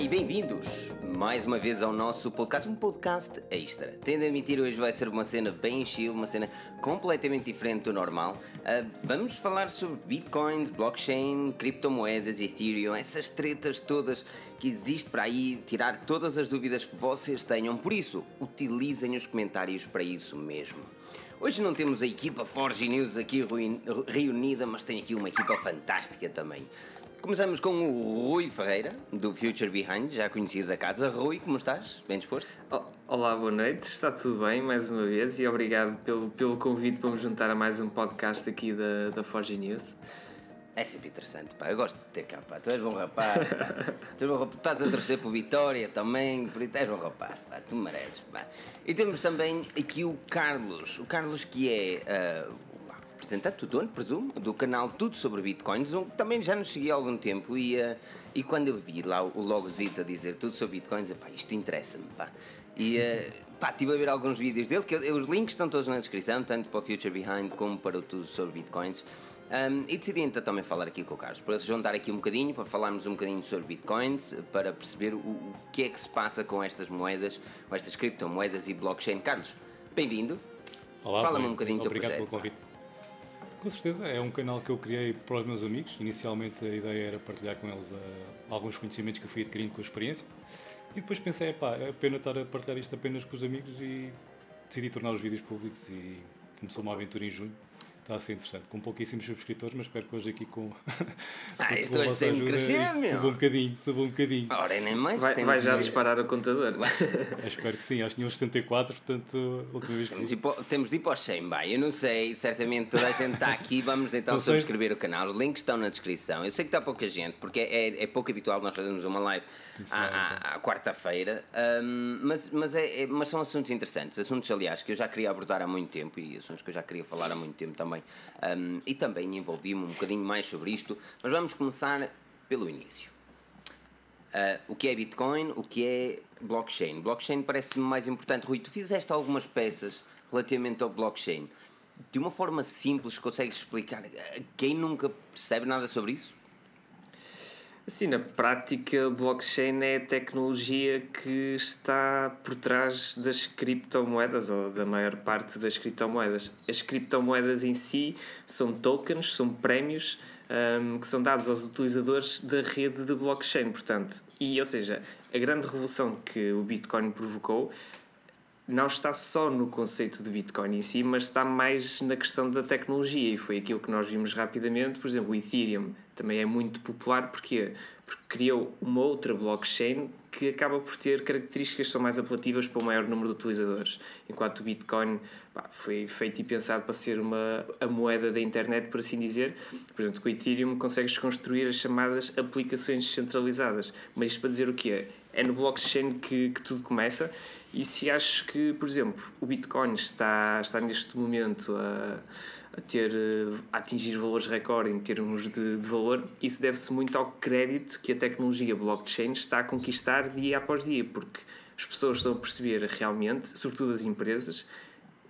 E bem-vindos mais uma vez ao nosso podcast, um podcast extra. Tendo a admitir, hoje vai ser uma cena bem chill, uma cena completamente diferente do normal. Uh, vamos falar sobre bitcoins, blockchain, criptomoedas, Ethereum, essas tretas todas que existem para aí, tirar todas as dúvidas que vocês tenham. Por isso, utilizem os comentários para isso mesmo. Hoje não temos a equipa Forge News aqui reunida, mas tem aqui uma equipa fantástica também. Começamos com o Rui Ferreira, do Future Behind, já conhecido da casa. Rui, como estás? Bem disposto? Olá, boa noite. Está tudo bem mais uma vez e obrigado pelo, pelo convite para me juntar a mais um podcast aqui da, da Forge News. É sempre interessante, pá. Eu gosto de ter cá, pá. Tu és bom rapaz, pá. Tu és bom rapaz. Estás a torcer por Vitória também, por isso és bom rapaz, pá. Tu mereces, pá. E temos também aqui o Carlos. O Carlos que é uh, representante do dono, presumo, do canal Tudo Sobre Bitcoins, um, também já nos segui há algum tempo e, uh, e quando eu vi lá o logozito a dizer Tudo Sobre Bitcoins, pá, isto interessa-me, pá. E uh, pá, estive a ver alguns vídeos dele, que eu, os links estão todos na descrição, tanto para o Future Behind como para o Tudo Sobre Bitcoins. Um, e decidi então também falar aqui com o Carlos, para se juntar aqui um bocadinho, para falarmos um bocadinho sobre bitcoins, para perceber o, o que é que se passa com estas moedas, com estas criptomoedas e blockchain. Carlos, bem-vindo. Olá, fala-me um bocadinho do teu projeto. Pelo convite. Com certeza, é um canal que eu criei para os meus amigos. Inicialmente a ideia era partilhar com eles uh, alguns conhecimentos que eu fui adquirindo com a experiência. E depois pensei, pá, é pena estar a partilhar isto apenas com os amigos e decidi tornar os vídeos públicos e começou uma aventura em junho Está a ser interessante, com pouquíssimos subscritores, mas espero que hoje aqui com. ah, isto hoje tem de crescer, meu. Suba um bocadinho, suba um bocadinho. Ora, nem mais. Vai, vai já disparar o contador. espero que sim, acho que tinha uns 74, portanto, última vez que. Temos de, ir para, temos de ir para o 100, bem. Eu não sei, certamente toda a gente está aqui, vamos então subscrever o canal. Os links estão na descrição. Eu sei que está pouca gente, porque é, é pouco habitual nós fazermos uma live à, à, à quarta-feira, um, mas, mas, é, é, mas são assuntos interessantes. Assuntos, aliás, que eu já queria abordar há muito tempo e assuntos que eu já queria falar há muito tempo também também. Um, e também envolvi-me um bocadinho mais sobre isto, mas vamos começar pelo início. Uh, o que é Bitcoin, o que é blockchain. Blockchain parece-me mais importante. Rui, tu fizeste algumas peças relativamente ao blockchain. De uma forma simples, consegues explicar a quem nunca percebe nada sobre isso? Assim, na prática, blockchain é a tecnologia que está por trás das criptomoedas ou da maior parte das criptomoedas. As criptomoedas em si são tokens, são prémios um, que são dados aos utilizadores da rede de blockchain, portanto, e ou seja, a grande revolução que o Bitcoin provocou não está só no conceito de Bitcoin em si, mas está mais na questão da tecnologia e foi aquilo que nós vimos rapidamente. Por exemplo, o Ethereum também é muito popular porque porque criou uma outra blockchain que acaba por ter características que são mais apelativas para o maior número de utilizadores, enquanto o Bitcoin pá, foi feito e pensado para ser uma a moeda da internet, por assim dizer. Por exemplo, com o Ethereum consegues construir as chamadas aplicações descentralizadas, mas isto para dizer o quê? É no blockchain que, que tudo começa e se acho que, por exemplo, o Bitcoin está, está neste momento a, a ter a atingir valores recorde em termos de, de valor, isso deve-se muito ao crédito que a tecnologia blockchain está a conquistar dia após dia, porque as pessoas estão a perceber realmente, sobretudo as empresas,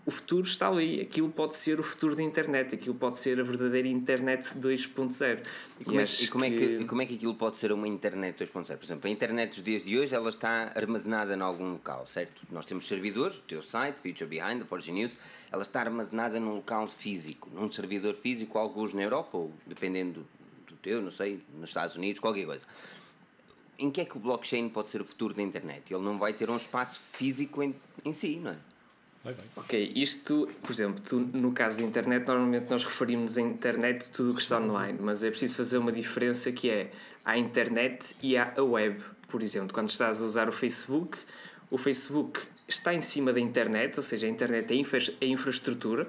o futuro está ali. Aquilo pode ser o futuro da internet, aquilo pode ser a verdadeira internet 2.0. E como, é, e como, que... É que, como é que aquilo pode ser uma internet 2.0? Por exemplo, a internet dos dias de hoje ela está armazenada em algum local, certo? Nós temos servidores, o teu site, Future Behind, a Forge News, ela está armazenada num local físico, num servidor físico, alguns na Europa, ou dependendo do teu, não sei, nos Estados Unidos, qualquer coisa em que é que o blockchain pode ser o futuro da internet? Ele não vai ter um espaço físico em, em si, não é? Vai, vai. Ok, isto, por exemplo, tu, no caso da internet, normalmente nós referimos a internet tudo o que está online, mas é preciso fazer uma diferença que é a internet e a web. Por exemplo, quando estás a usar o Facebook, o Facebook está em cima da internet, ou seja, a internet é infra a infraestrutura,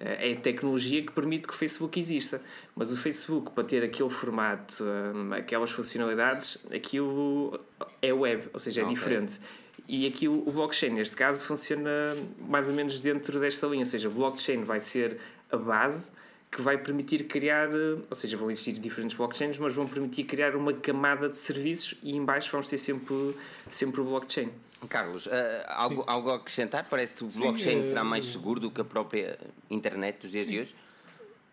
eh, é a tecnologia que permite que o Facebook exista. Mas o Facebook, para ter aquele formato, hum, aquelas funcionalidades, aquilo é web, ou seja, é okay. diferente. E aqui o, blockchain, neste caso, funciona mais ou menos dentro desta linha, ou seja, o blockchain vai ser a base que vai permitir criar, ou seja, vão existir diferentes blockchains, mas vão permitir criar uma camada de serviços e em baixo vamos ter sempre, sempre o blockchain. Carlos, uh, algo, algo a acrescentar? Parece que o blockchain Sim, será mais seguro do que a própria internet dos dias Sim. de hoje?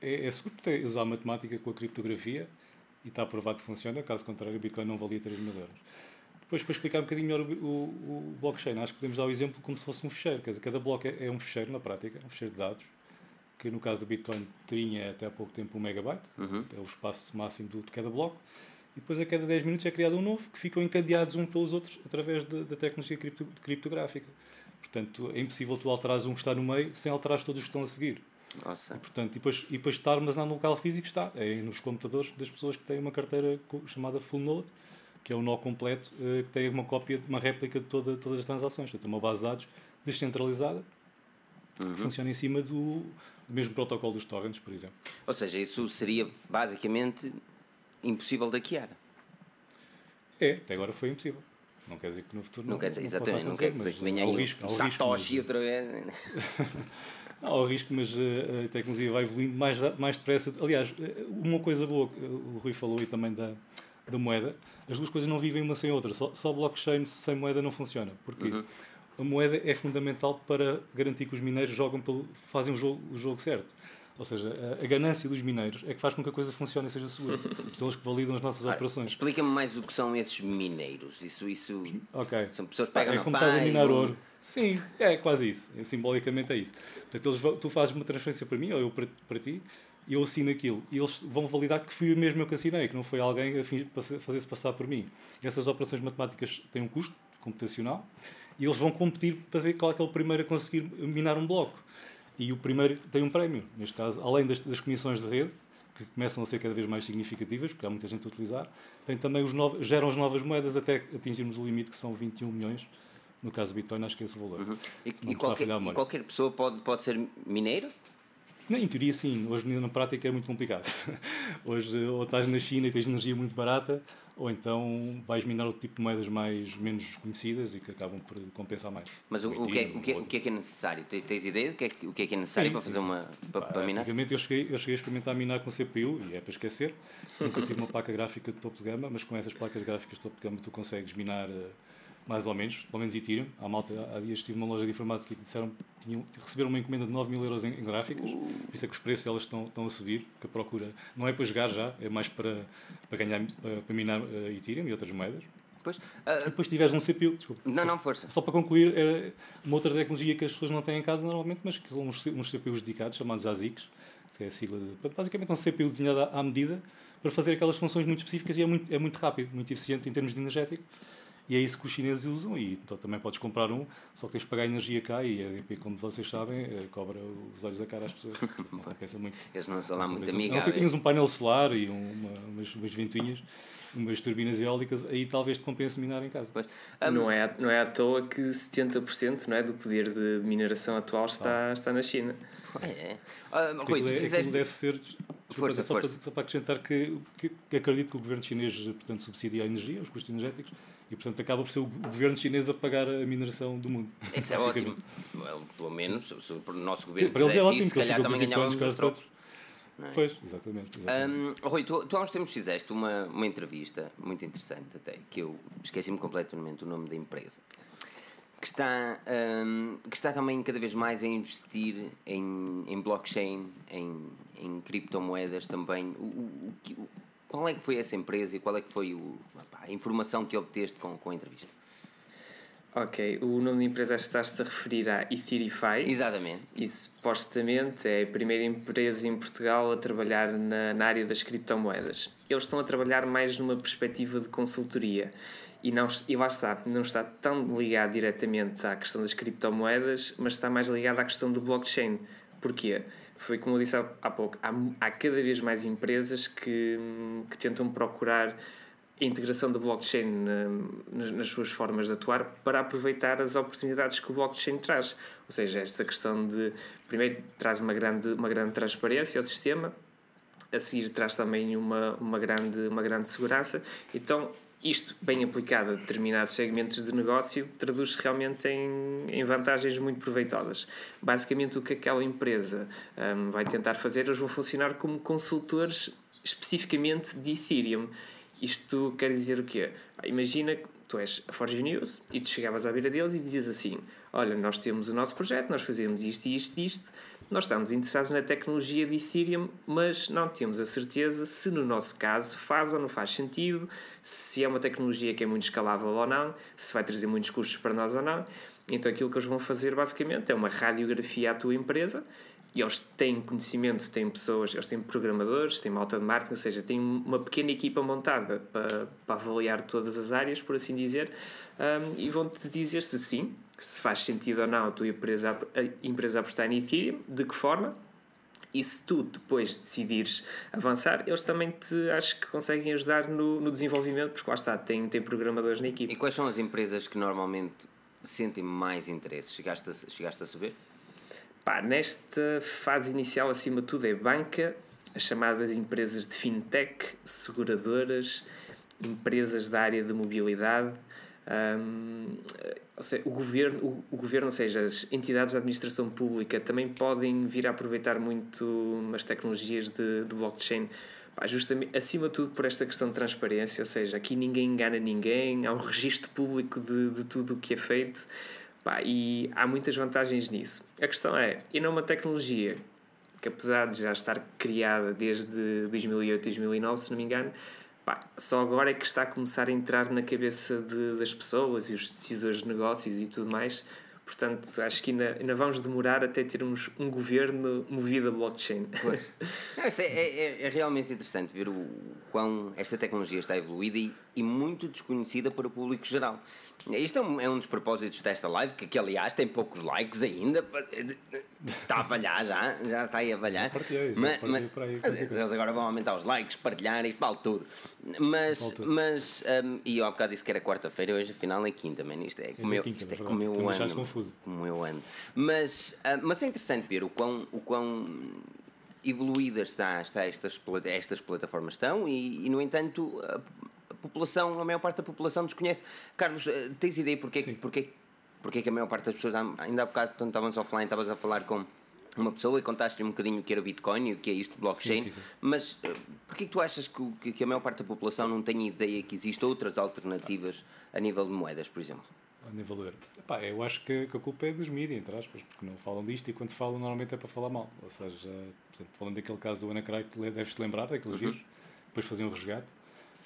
É, é seguro ter, usar matemática com a criptografia e está provado que funciona, caso contrário o Bitcoin não valia 3 mil euros. Depois, para explicar um bocadinho melhor o, o, o, blockchain, acho que podemos dar o exemplo como se fosse um fecheiro. Quer dizer, cada bloco é, é um fecheiro na prática, um fecheiro de dados, que no caso do Bitcoin tinha até há pouco tempo um megabyte, uhum. é o espaço máximo de cada bloco, e depois a cada 10 minutos é criado um novo, que ficam encadeados uns pelos outros através da tecnologia cripto, criptográfica. Portanto, é impossível tu alterares um que está no meio sem alterares todos os que estão a seguir. Nossa. E, portanto, e depois, e depois está armazenado no local físico, está. É nos computadores das pessoas que têm uma carteira chamada Full Node, que é o nó completo, eh, que tem uma cópia, uma réplica de toda, todas as transações. Portanto, é uma base de dados descentralizada uhum. que funciona em cima do, do mesmo protocolo dos torrents, por exemplo. Ou seja, isso seria basicamente impossível de hackear. É, até agora foi impossível. Não quer dizer que no futuro não, não quer dizer, Exatamente, não quer dizer que venha aí risco, Satoshi outra vez. não, ao risco, mas a tecnologia vai evoluindo mais, mais depressa. Aliás, eh, uma coisa boa, o Rui falou aí também da, da moeda, as duas coisas não vivem uma sem a outra. Só, só blockchain sem moeda não funciona. Porquê? Uhum. A moeda é fundamental para garantir que os mineiros jogam pelo, fazem o jogo, o jogo certo. Ou seja, a, a, ganância dos mineiros é que faz com que a coisa funcione e seja segura. São eles que validam as nossas operações. Explica-me mais o que são esses mineiros. Isso, isso okay. são pessoas que pegam é como estás a minar ouro. Sim, é quase isso. É, simbolicamente é isso. Portanto, eles, tu fazes uma transferência para mim ou eu para, para ti e eu assino aquilo. E eles vão validar que fui eu mesmo eu que assinei, que não foi alguém a fazer-se passar por mim. Essas operações matemáticas têm um custo computacional e eles vão competir para ver qual é, que é o primeiro a conseguir minar um bloco. E o primeiro tem um prémio, neste caso, além das, das comissões de rede, que começam a ser cada vez mais significativas, porque há muita gente a utilizar, tem também os novos, geram as novas moedas até atingirmos o limite que são 21 milhões. No caso do Bitcoin, acho que é esse o valor. Uhum. E, e, qualquer, e, qualquer, pessoa pode, pode ser mineiro? Em teoria, sim. Hoje, na prática, é muito complicado. Hoje, ou estás na China e tens energia muito barata, ou então vais minar outro tipo de moedas mais, menos conhecidas e que acabam por compensar mais. Mas o, o, que, é, o, que, é, o que é que é necessário? Tens, tens ideia do que é, o que é que é necessário sim, para fazer sim. uma para, para minar? Obviamente eu cheguei, eu cheguei a experimentar minar com CPU e é para esquecer. Nunca tive uma placa gráfica de topo de gama, mas com essas placas gráficas de topo de gama tu consegues minar uh, mais ou menos, pelo menos Ethereum. Há, malta, há dias estive numa loja de informática que disseram que tinham, receberam uma encomenda de 9 mil euros em, em gráficas, uh. por isso é que os preços delas estão, estão a subir, que a procura não é para jogar já, é mais para, para ganhar, para minar uh, Ethereum e outras moedas. Depois, uh, depois tiveres um CPU, desculpa. Não, não, força. Só para concluir, é uma outra tecnologia que as pessoas não têm em casa normalmente, mas que são uns, uns CPUs dedicados, chamados ASICs, que é a sigla de. Basicamente é um CPU desenhado à medida para fazer aquelas funções muito específicas e é muito, é muito rápido, muito eficiente em termos de energético. E é isso que os chineses usam e então também podes comprar um, só que tens de pagar energia cá e a EDP, como vocês sabem, eh, cobra os olhos da cara às pessoas. Não compensa muito. Eles não são lá muito amigáveis. Não sei que tens um painel solar e uma, umas, umas ventoinhas umas turbinas eólicas, aí talvez te compense minar em casa. Um, não, é, não é à toa que 70% não é, do poder de mineração atual está, ah. está na China. É. é. Ah, Rui, é, fizeste... deve ser. Força, só, força. Para, só para acrescentar que, que, que, acredito que o governo chinês portanto, subsidia a energia, os custos energéticos, e portanto acaba por ser o governo chinês a pagar a mineração do mundo. Isso é ótimo. Pelo menos, se o nosso governo fizesse é ótimo, isso, se calhar também ganhávamos os trocos. É? Pois, exatamente. exatamente. Um, Rui, tu, tu há uns tempos fizeste uma, uma entrevista muito interessante até, que eu esqueci-me completamente o nome da empresa, que está, um, que está também cada vez mais a investir em, em blockchain, em, em criptomoedas também. O, o, o, qual é que foi essa empresa e qual é que foi o, a informação que obteste com, com a entrevista? Ok, o nome da empresa está-se a referir à Ethereify. Exatamente. E supostamente é a primeira empresa em Portugal a trabalhar na, na área das criptomoedas. Eles estão a trabalhar mais numa perspectiva de consultoria e, não, e lá está, não está tão ligado diretamente à questão das criptomoedas, mas está mais ligado à questão do blockchain. Porquê? Foi como eu disse há, há pouco, há, há cada vez mais empresas que, que tentam procurar a integração da blockchain nas suas formas de atuar para aproveitar as oportunidades que o blockchain traz. Ou seja, esta questão de, primeiro, traz uma grande, uma grande transparência ao sistema, a seguir traz também uma, uma, grande, uma grande segurança. Então, isto, bem aplicado a determinados segmentos de negócio, traduz-se realmente em, em vantagens muito proveitosas. Basicamente, o que aquela empresa um, vai tentar fazer, eles vão funcionar como consultores especificamente de Ethereum isto quer dizer o quê? Imagina que tu és a Forge News e tu chegavas à beira deles e dizias assim: Olha, nós temos o nosso projeto, nós fazemos isto isto isto, nós estamos interessados na tecnologia de Ethereum, mas não temos a certeza se no nosso caso faz ou não faz sentido, se é uma tecnologia que é muito escalável ou não, se vai trazer muitos custos para nós ou não. Então aquilo que eles vão fazer basicamente é uma radiografia à tua empresa e eles têm conhecimento, têm pessoas, eles têm programadores, têm malta de marketing, ou seja, têm uma pequena equipa montada para, para avaliar todas as áreas, por assim dizer, um, e vão-te dizer se sim, se faz sentido ou não a tua empresa, a empresa apostar em Ethereum, de que forma, e se tu depois decidires avançar, eles também te acho que conseguem ajudar no, no desenvolvimento, porque lá está, tem, tem programadores na equipe. E quais são as empresas que normalmente sentem mais interesse? Chegaste a, chegaste a saber? Pá, nesta fase inicial, acima de tudo, é banca, as chamadas empresas de fintech, seguradoras, empresas da área de mobilidade, um, seja, o governo, o, o, governo, ou seja, as entidades de administração pública também podem vir a aproveitar muito as tecnologias de, de blockchain, pá, justamente acima de tudo por esta questão de transparência, ou seja, aqui ninguém engana ninguém, há um registro público de, de tudo o que é feito. Pá, e há muitas vantagens nisso. A questão é, e não uma tecnologia que apesar de já estar criada desde 2008, 2009, se não me engano, pá, só agora é que está a começar a entrar na cabeça de, das pessoas e os decisores de negócios e tudo mais. Portanto, acho que ainda, ainda vamos demorar até termos um governo movido a blockchain. Pois. Isto é, é, é, realmente interessante ver o quão esta tecnologia está evoluída e, e muito desconhecida para o público geral. Isto é um, é um dos propósitos desta live, que, que aliás tem poucos likes ainda. Está a valhar já, já está aí a valhar. Partilhei, mas, mas, eles agora vão aumentar os likes, partilhar, isto vale tudo. Mas, mas um, e eu há bocado disse que era quarta-feira, hoje afinal é quinta, man. Isto é como, é eu, isto é como eu ando. Confuso. Como eu ando. Mas, uh, mas é interessante ver o quão, o quão evoluídas está, está estas, estas plataformas estão e, e no entanto. Uh, população, a maior parte da população desconhece. Carlos, eh, tens ideia porque, porque, porque que a maior parte das pessoas, ainda há bocado, quando estávamos offline, estavas a falar com uma pessoa e contaste-lhe um bocadinho o que era o Bitcoin e o que é isto blockchain, sim, sim, sim. mas uh, porquê que tu achas que, que, a maior parte da população não tem ideia que existem outras alternativas a nível de moedas, por exemplo? A nível do euro. Epá, eu acho que, que, a culpa é dos mídias, entre aspas, porque não falam disto e quando falam normalmente é para falar mal. Ou seja, por exemplo, falando daquele caso do Anacry, que deves-te lembrar daqueles uhum. vírus, depois faziam um resgate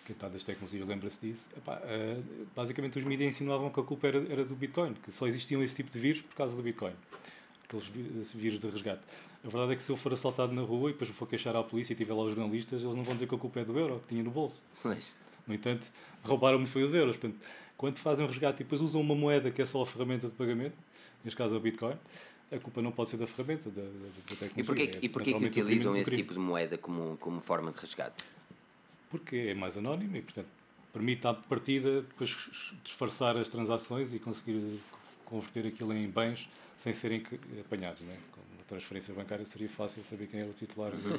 quem está das tecnologias lembra-se disso. Epá, uh, basicamente, os mídias insinuavam que a culpa era, era, do Bitcoin, que só existiam esse tipo de vírus por causa do Bitcoin. Aqueles vírus de resgate. A verdade é que se eu for assaltado na rua e depois for queixar à polícia e tiver lá os jornalistas, eles não vão dizer que a culpa é do euro, que tinha no bolso. Pois. No entanto, roubaram-me foi os euros. Portanto, quando fazem um resgate e depois usam uma moeda que é só a ferramenta de pagamento, neste caso é o Bitcoin, a culpa não pode ser da ferramenta, da, da, da tecnologia. E porquê, é, e porquê que utilizam esse tipo de moeda como, como forma de resgate? Porque é mais anónimo e, portanto, permite à partida depois disfarçar as transações e conseguir converter aquilo em bens sem serem apanhados. Né? Com uma transferência bancária seria fácil saber quem era o titular da,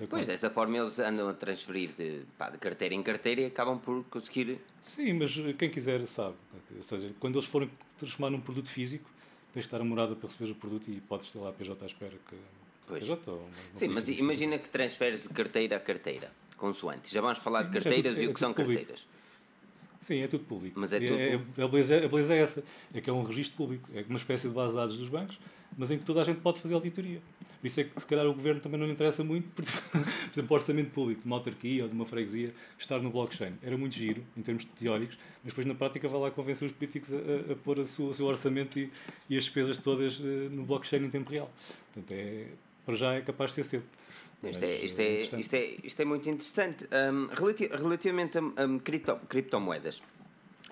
da Pois, desta forma eles andam a transferir de, pá, de carteira em carteira e acabam por conseguir. Sim, mas quem quiser sabe. Ou seja, quando eles forem transformar num produto físico, tens de estar a morada para receber o produto e podes ter lá a PJ à espera que. Pois. PJ, ou uma, uma Sim, mas imagina que transferes de carteira a carteira consoantes. Já vamos falar de carteiras é tudo, e o que são público. carteiras. Sim, é tudo público. Mas é tudo é, é, a, beleza, a beleza é essa, é que é um registro público, é uma espécie de base de dados dos bancos, mas em que toda a gente pode fazer auditoria. Por isso é que se calhar o governo também não lhe interessa muito, por exemplo, o orçamento público de uma autarquia ou de uma freguesia estar no blockchain. Era muito giro, em termos teóricos, mas depois na prática vai lá convencer os políticos a, a, pôr a sua, o seu orçamento e, e as despesas todas uh, no blockchain em tempo real. Portanto, é, para já é capaz de ser cedo. Isto é, isto, é, isto, é, isto é muito interessante. Um, relativamente a, a cripto, criptomoedas,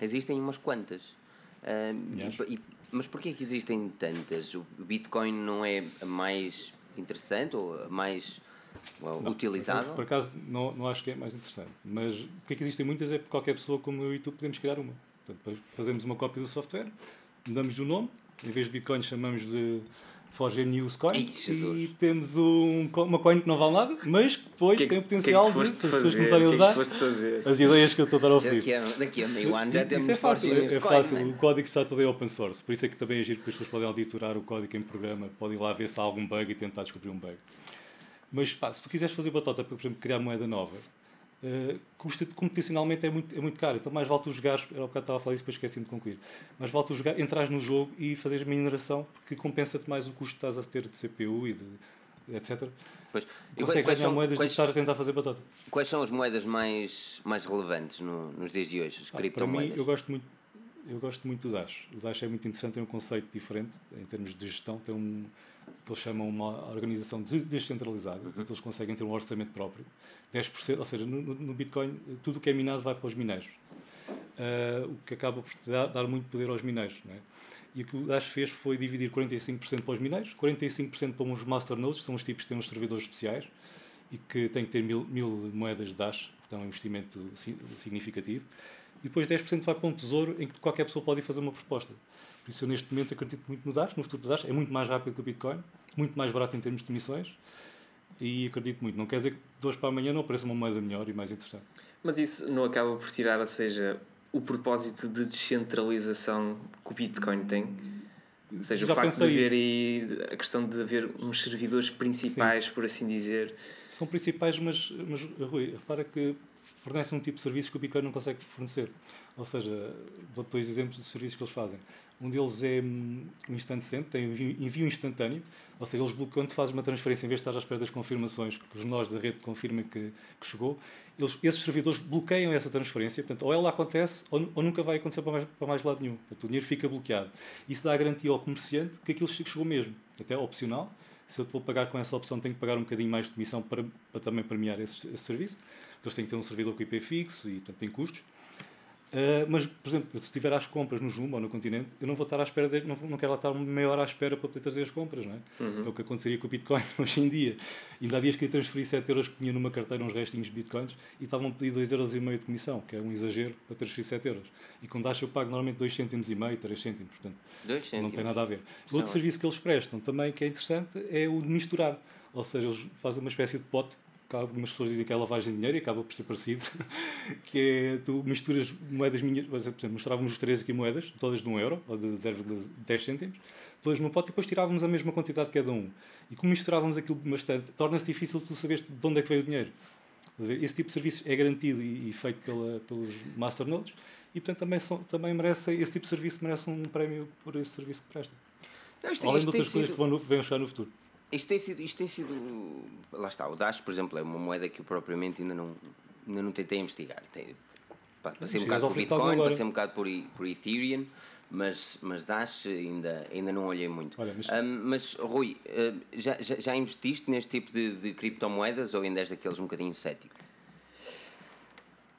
existem umas quantas. Um, e, mas porquê que existem tantas? O Bitcoin não é a mais interessante ou a mais well, não, utilizada? Por acaso, não, não acho que é mais interessante. Mas porquê que existem muitas é porque qualquer pessoa como eu e tu podemos criar uma. Portanto, fazemos uma cópia do software, mudamos o nome, em vez de Bitcoin chamamos de Forger News Coin e temos um, uma coin que não vale nada, mas depois que, tem o potencial que de, se as pessoas começarem a usar as ideias que eu estou a dar a oferecer. Daqui a, daqui a meio ano já temos Isso é fácil, é, é fácil. Coin, o código está todo em open source, por isso é que também é giro que as pessoas podem auditorar o código em programa, podem ir lá ver se há algum bug e tentar descobrir um bug. Mas pá, se tu quiseres fazer batota por exemplo, criar moeda nova, uh, custa computacionalmente é muito, é muito caro. Então mais vale tu jogares, era o bocado estava a falar isso, depois esqueci de concluir. Mais vale tu jogar, entras no jogo e fazer a mineração, porque compensa-te mais o custo que estás a ter de CPU e de etc. Pois. E Consegue ganhar são, moedas quais, do que estar a tentar fazer batata. Quais são as moedas mais, mais relevantes no, nos dias de hoje, as ah, criptomoedas? Para mim, eu gosto muito eu gosto muito do Dash. O Dash é muito interessante, tem um conceito diferente em termos de gestão, tem um que eles chamam uma organização descentralizada, uhum. eles conseguem ter um orçamento próprio. 10%, ou seja, no, no Bitcoin, tudo o que é minado vai para os mineiros. Uh, o que acaba por dar, dar, muito poder aos mineiros. Não é? E o que o Dash fez foi dividir 45% para os mineiros, 45% para uns masternodes, que são os tipos que têm uns servidores especiais e que têm que ter mil, mil moedas de Dash, que é um investimento significativo. E depois 10% vai para um tesouro em que qualquer pessoa pode ir fazer uma proposta. Por isso, eu neste momento acredito muito no Dash, no futuro do Dash. É muito mais rápido que o Bitcoin, muito mais barato em termos de emissões e acredito muito. Não quer dizer que de hoje para amanhã não apareça uma moeda melhor e mais interessante. Mas isso não acaba por tirar, ou seja, o propósito de descentralização que o Bitcoin tem? Ou seja, Já o facto de haver aí a questão de haver uns servidores principais, Sim. por assim dizer. São principais, mas, mas Rui, repara que fornecem um tipo de serviços que o Bitcoin não consegue fornecer. Ou seja, dou dois exemplos de serviços que eles fazem. Um deles é um instant send, tem envio instantâneo, ou seja, eles bloqueiam, quando fazes uma transferência, em vez de estar à espera das confirmações, que os nós da rede confirmem que, que chegou, eles, esses servidores bloqueiam essa transferência, portanto, ou ela acontece ou, ou nunca vai acontecer para mais, para mais lado nenhum. Portanto, o dinheiro fica bloqueado. Isso dá a garantia ao comerciante que aquilo chegou mesmo, até opcional. Se eu te vou pagar com essa opção, tenho que pagar um bocadinho mais de comissão para, para também premiar esse, esse serviço, porque eles têm que ter um servidor com IP fixo e, portanto, tem custos. Uh, mas, por exemplo, se estiver às compras no Jumbo ou no Continente, eu não vou estar à espera, de, não, não quero lá estar meia hora à espera para poder trazer as compras, não é? Uhum. É o que aconteceria com o Bitcoin hoje em dia. Ainda há dias que eu transferi 7 euros que tinha numa carteira uns restinhos de Bitcoins e estavam a pedir 2,5 euros de comissão, que é um exagero para transferir 7 euros. E com Dash eu pago normalmente 2 cêntimos e meio, 3 cêntimos, portanto, 2 cêntimos. não tem nada a ver. Outro serviço que eles prestam também, que é interessante, é o de misturar. Ou seja, eles fazem uma espécie de pote algumas pessoas dizem que é lavagem de dinheiro e acaba por ser parecido, que é tu misturas moedas minhas, por exemplo, mostrávamos os três aqui moedas, todas de 1 um euro ou de 0,10 cêntimos, todas num pote e depois tirávamos a mesma quantidade cada um. E como misturávamos aquilo bastante, torna-se difícil tu saberes de onde é que veio o dinheiro. Esse tipo de serviço é garantido e, feito pela, pelos masternodes e, portanto, também, são, também merece, esse tipo de serviço merece um prémio por esse serviço que presta. Isto, Além de outras coisas sido... que vão, vão chegar no futuro. Isto tem sido, isto tem sido. Lá está, o Dash, por exemplo, é uma moeda que eu propriamente ainda não, ainda não tentei investigar. Tem, passei um bocado por Bitcoin, passei um bocado por, por Ethereum, mas, mas Dash ainda, ainda não olhei muito. Olha, mas... Um, mas, Rui, já, já, já investiste neste tipo de, de criptomoedas ou ainda és daqueles um bocadinho cético?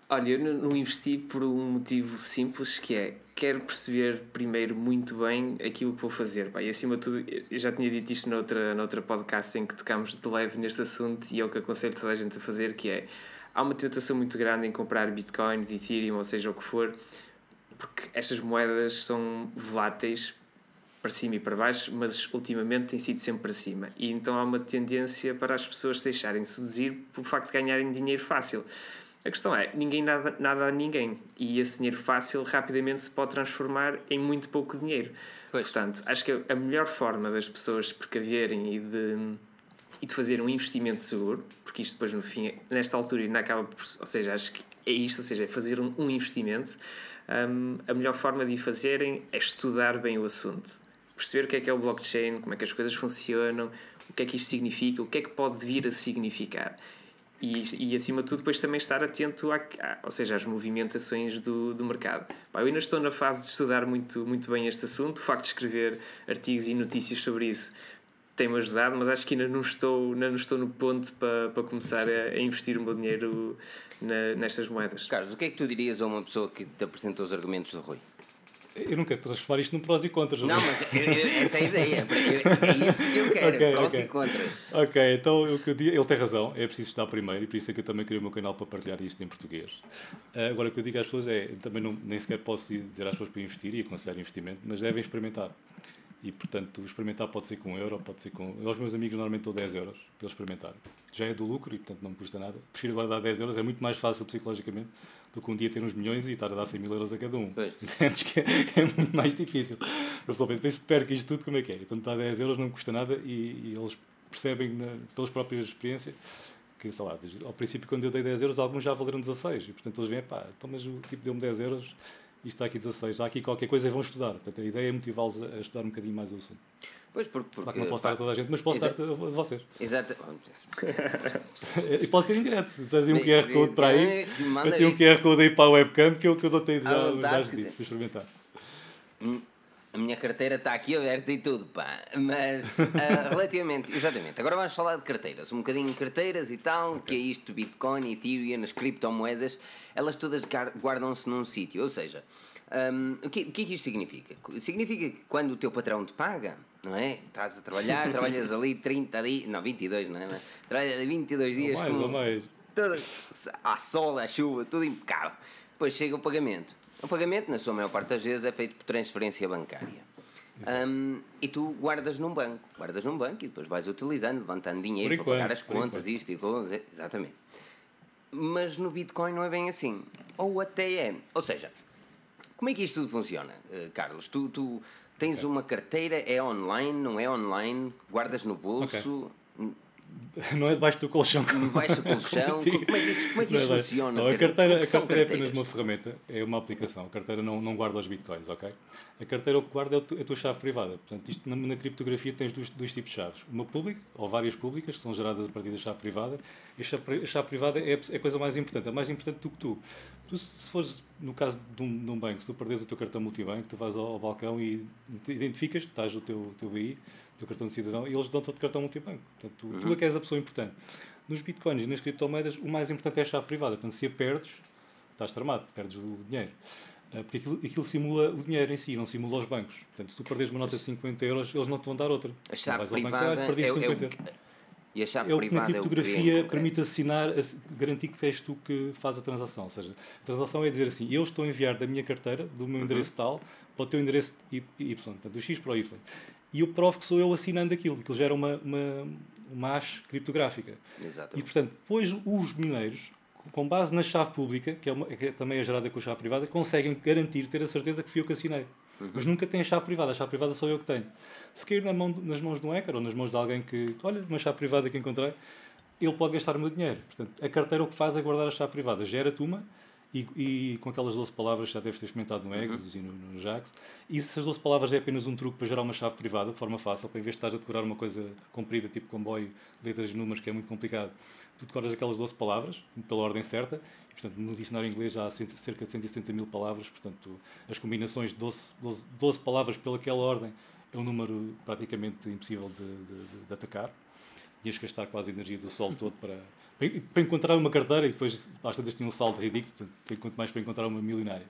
Olha, eu não investi por um motivo simples que é quero perceber primeiro muito bem aquilo que vou fazer. Pá, e acima de tudo, eu já tinha dito isto noutra, noutra podcast em que tocámos de leve neste assunto e é o que aconselho toda a gente a fazer, que é há uma tentação muito grande em comprar Bitcoin, Ethereum, ou seja o que for, porque estas moedas são voláteis para cima e para baixo, mas ultimamente têm sido sempre para cima. E então há uma tendência para as pessoas deixarem seduzir pelo facto de ganharem dinheiro fácil. A questão é, ninguém nada, nada a ninguém. E esse dinheiro fácil rapidamente se pode transformar em muito pouco dinheiro. Pois. Portanto, acho que a melhor forma das pessoas se precaverem e de, e de fazer um investimento seguro, porque isto depois no fim, nesta altura ainda acaba por, ou seja, acho que é isto, ou seja, é fazer um, um investimento, um, a melhor forma de o fazerem é estudar bem o assunto. Perceber o que é que é o blockchain, como é que as coisas funcionam, o que é que isto significa, o que é que pode vir a significar. E, e, acima de tudo depois também estar atento a, a, ou seja, às movimentações do, do mercado. Pá, eu ainda estou na fase de estudar muito, muito bem este assunto, o facto de escrever artigos e notícias sobre isso tem-me ajudado, mas acho que ainda não estou, ainda não estou no ponto para, para começar a, a investir o meu dinheiro na, nestas moedas. Carlos, o que é que tu dirias a uma pessoa que te apresenta os argumentos do Rui? Eu não quero transformar isto num prós e contras. Não, mas essa é a ideia. É isso que eu quero, okay, prós okay. e contras. Ok, então eu, ele tem razão, é preciso estar primeiro e por isso é que eu também criei o meu canal para partilhar isto em português. Uh, agora, o que eu digo às pessoas é, também não, nem sequer posso dizer às pessoas para investir e aconselhar investimento, mas devem experimentar. E, portanto, experimentar pode ser com um euro, pode ser com... Eu, aos meus amigos, normalmente dou 10 euros para eles experimentarem. Já é do lucro e, portanto, não me custa nada. Prefiro agora dar 10 euros, é muito mais fácil psicologicamente do que um dia ter uns milhões e estar a dar 100 mil euros a cada um. Entendes que é, é, muito mais difícil. Eu só penso, penso, perco isto tudo, como é que é? Então, dar 10 euros não me custa nada e, e eles percebem, na, pelas próprias experiências, que, sei lá, ao princípio quando eu dei 10 euros, alguns já valeram 16. E portanto eles vêm, pá, então mas o tipo deu-me 10 euros, isto está aqui 16, há aqui qualquer coisa e vão estudar. Portanto a ideia é motivá-los a estudar um bocadinho mais o assunto. Pois, porque, porque, claro que não posso pá, a toda a gente, mas posso Exa dar a vocês. Exato. e pode ser indireto. Se tens um QR Code para aí, eu tenho um QR Code aí para a webcam que eu, que eu dou-te já para experimentar. Hum, a minha carteira está aqui aberta e tudo, pá. Mas, uh, relativamente, exatamente. Agora vamos falar de carteiras. Um bocadinho de carteiras e tal, okay. que é isto, Bitcoin, Ethereum, as criptomoedas, elas todas guardam-se num sítio. Ou seja, um, o, que, o que é que isto significa? Significa que quando o teu patrão te paga, não é? Estás a trabalhar, trabalhas ali 30 dias, não, 22, não é? Trabalhas 22 dias mais, com mais. Toda, a sol, a chuva, tudo impecável. Depois chega o pagamento o pagamento, na sua maior parte das vezes, é feito por transferência bancária. Um, e tu guardas num banco, guardas num banco e depois vais utilizando, levantando dinheiro para pagar as contas, isto e aquilo, exatamente. Mas no Bitcoin não é bem assim. Ou até é. Ou seja, como é que isto tudo funciona, uh, Carlos? Tu, tu tens okay. uma carteira, é online, não é online, guardas no bolso. Okay. Não é debaixo do colchão. Debaixo do colchão? como é que isso, como é que isso é funciona? Não, a carteira, a carteira é apenas uma ferramenta, é uma aplicação. A carteira não, não guarda os bitcoins, ok? A carteira o que guarda é a tua chave privada. Portanto, isto na, na criptografia tens dois, dois tipos de chaves. Uma pública, ou várias públicas, que são geradas a partir da chave privada. E a chave, a chave privada é, é a coisa mais importante, é mais importante do que tu. Tu, se fores, no caso de um, de um banco, se tu perdes o teu cartão multibanco, tu vais ao, ao balcão e identificas, estás o teu, teu BI, do cartão de cidadão, e eles dão-te outro cartão multibanco. Portanto, tu, uhum. tu é que és a pessoa importante. Nos bitcoins e nas criptomoedas, o mais importante é a chave privada. Portanto, se a perdes, estás tramado, perdes o dinheiro. Ah, porque aquilo, aquilo, simula o dinheiro em si, não simula os bancos. Portanto, se tu perdes uma nota de 50 euros, eles não te vão dar outra. A chave privada banco, é, 50 é, o, e a chave é o que na criptografia é permite assinar, garantir que és tu que faz a transação. Ou seja, a transação é dizer assim: eu estou a enviar da minha carteira, do meu uhum. endereço uhum. tal, para o teu endereço Y, portanto, do X para o Y e eu provo que sou eu assinando aquilo, que gera uma, uma, uma hash criptográfica. Exatamente. E, portanto, depois os mineiros, com base na chave pública, que, é uma, que também é gerada com a chave privada, conseguem garantir, ter a certeza que fui eu que assinei. Uhum. Mas nunca têm a chave privada, a chave privada sou eu que tenho. Se cair na mão, nas mãos de um hacker ou nas mãos de alguém que, olha, uma chave privada que encontrei, ele pode gastar o meu dinheiro. Portanto, a carteira o que faz é guardar a chave privada. Gera-te uma e, e, com aquelas 12 palavras já deves ter experimentado no Exodus uhum. e no, no Jax. E se as 12 palavras é apenas um truque para gerar uma chave privada de forma fácil, para em vez de estás a decorar uma coisa comprida, tipo comboio, letras e números, que é muito complicado, tu decoras aquelas 12 palavras pela ordem certa. E, portanto, no dicionário inglês já há cerca de 170 mil palavras, portanto, as combinações de 12, 12, 12 palavras pelaquela ordem é um número praticamente impossível de, de, de atacar. Tinhas que gastar quase a energia do sol todo para para encontrar uma carteira e depois às tantas tinha um saldo ridículo, portanto, quanto mais para encontrar uma milionária.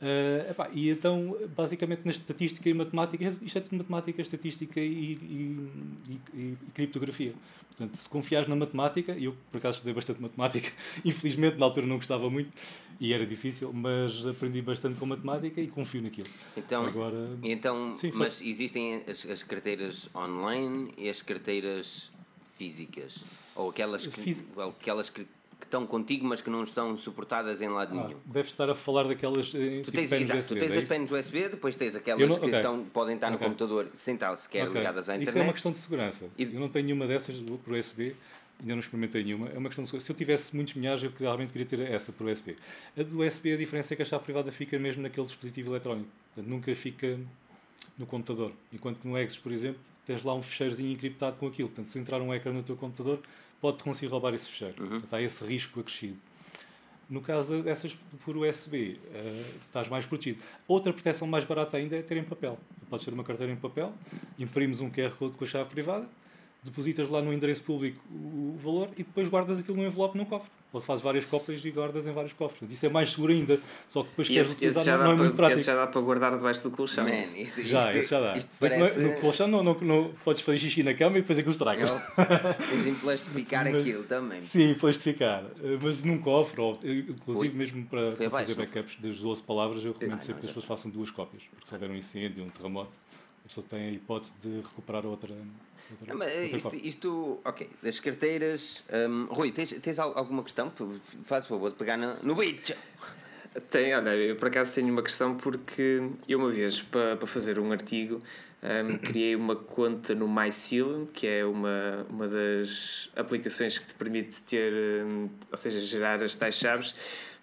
Uh, epá, e então, basicamente, na estatística e matemática, isto é tudo matemática, estatística e, e, e, e, criptografia. Portanto, se confiares na matemática, eu por acaso estudei bastante matemática, infelizmente na altura não gostava muito e era difícil, mas aprendi bastante com matemática e confio naquilo. Então, Agora, então sim, mas existem as, as carteiras online e as carteiras físicas? Ou aquelas que, Fis... aquelas que, que estão contigo, mas que não estão suportadas em lado ah, nenhum? Deves estar a falar daquelas. Eh, tu tens, exato, USB, tu tens é as penas USB, depois tens aquelas não, que okay. estão, podem estar okay. no computador sem estar sequer okay. ligadas à internet. Isso é uma questão de segurança. E... Eu não tenho nenhuma dessas por USB ainda não experimentei nenhuma, é uma questão de Se eu tivesse muitos milhares, eu realmente queria ter essa por USB. A do USB, a diferença é que a chave privada fica mesmo naquele dispositivo eletrónico, portanto, nunca fica no computador. Enquanto que no Exos, por exemplo, tens lá um fecheirozinho encriptado com aquilo. Portanto, se entrar um hacker no teu computador, pode-te conseguir roubar esse fecheiro. Uhum. Portanto, há esse risco acrescido. No caso dessas por USB, uh, eh, estás mais protegido. Outra proteção mais barata ainda é ter em papel. Podes ter uma carteira em papel, imprimes um QR Code com a chave privada, depositas lá no endereço público o valor e depois guardas aquilo no envelope no cofre. Ou fazes várias cópias e guardas em vários cofres. Isso é mais seguro ainda. Só que depois queres utilizar não, não é muito prático. Esse já dá para guardar debaixo do colchão. Man, isto, já, isto, já dá. Isto parece... No colchão não, não, não, podes fazer xixi na cama e depois aquilo estraga. Tens em plastificar Mas, aquilo também. Sim, plastificar. Mas num cofre, ou, inclusive Ui, mesmo para, para fazer backups das 12 palavras, eu recomendo ah, sempre que as pessoas façam duas cópias. Porque se houver um incêndio, um terremoto, a pessoa tem a hipótese de recuperar outra não, mas isto, isto, ok, das carteiras. Um, Rui, tens, tens alguma questão? Faz o favor de pegar no, no bicho. Tem, olha, eu por acaso tenho uma questão porque eu uma vez, para, para fazer um artigo, um, criei uma conta no MyCeiling, que é uma, uma das aplicações que te permite ter, um, ou seja, gerar as tais chaves.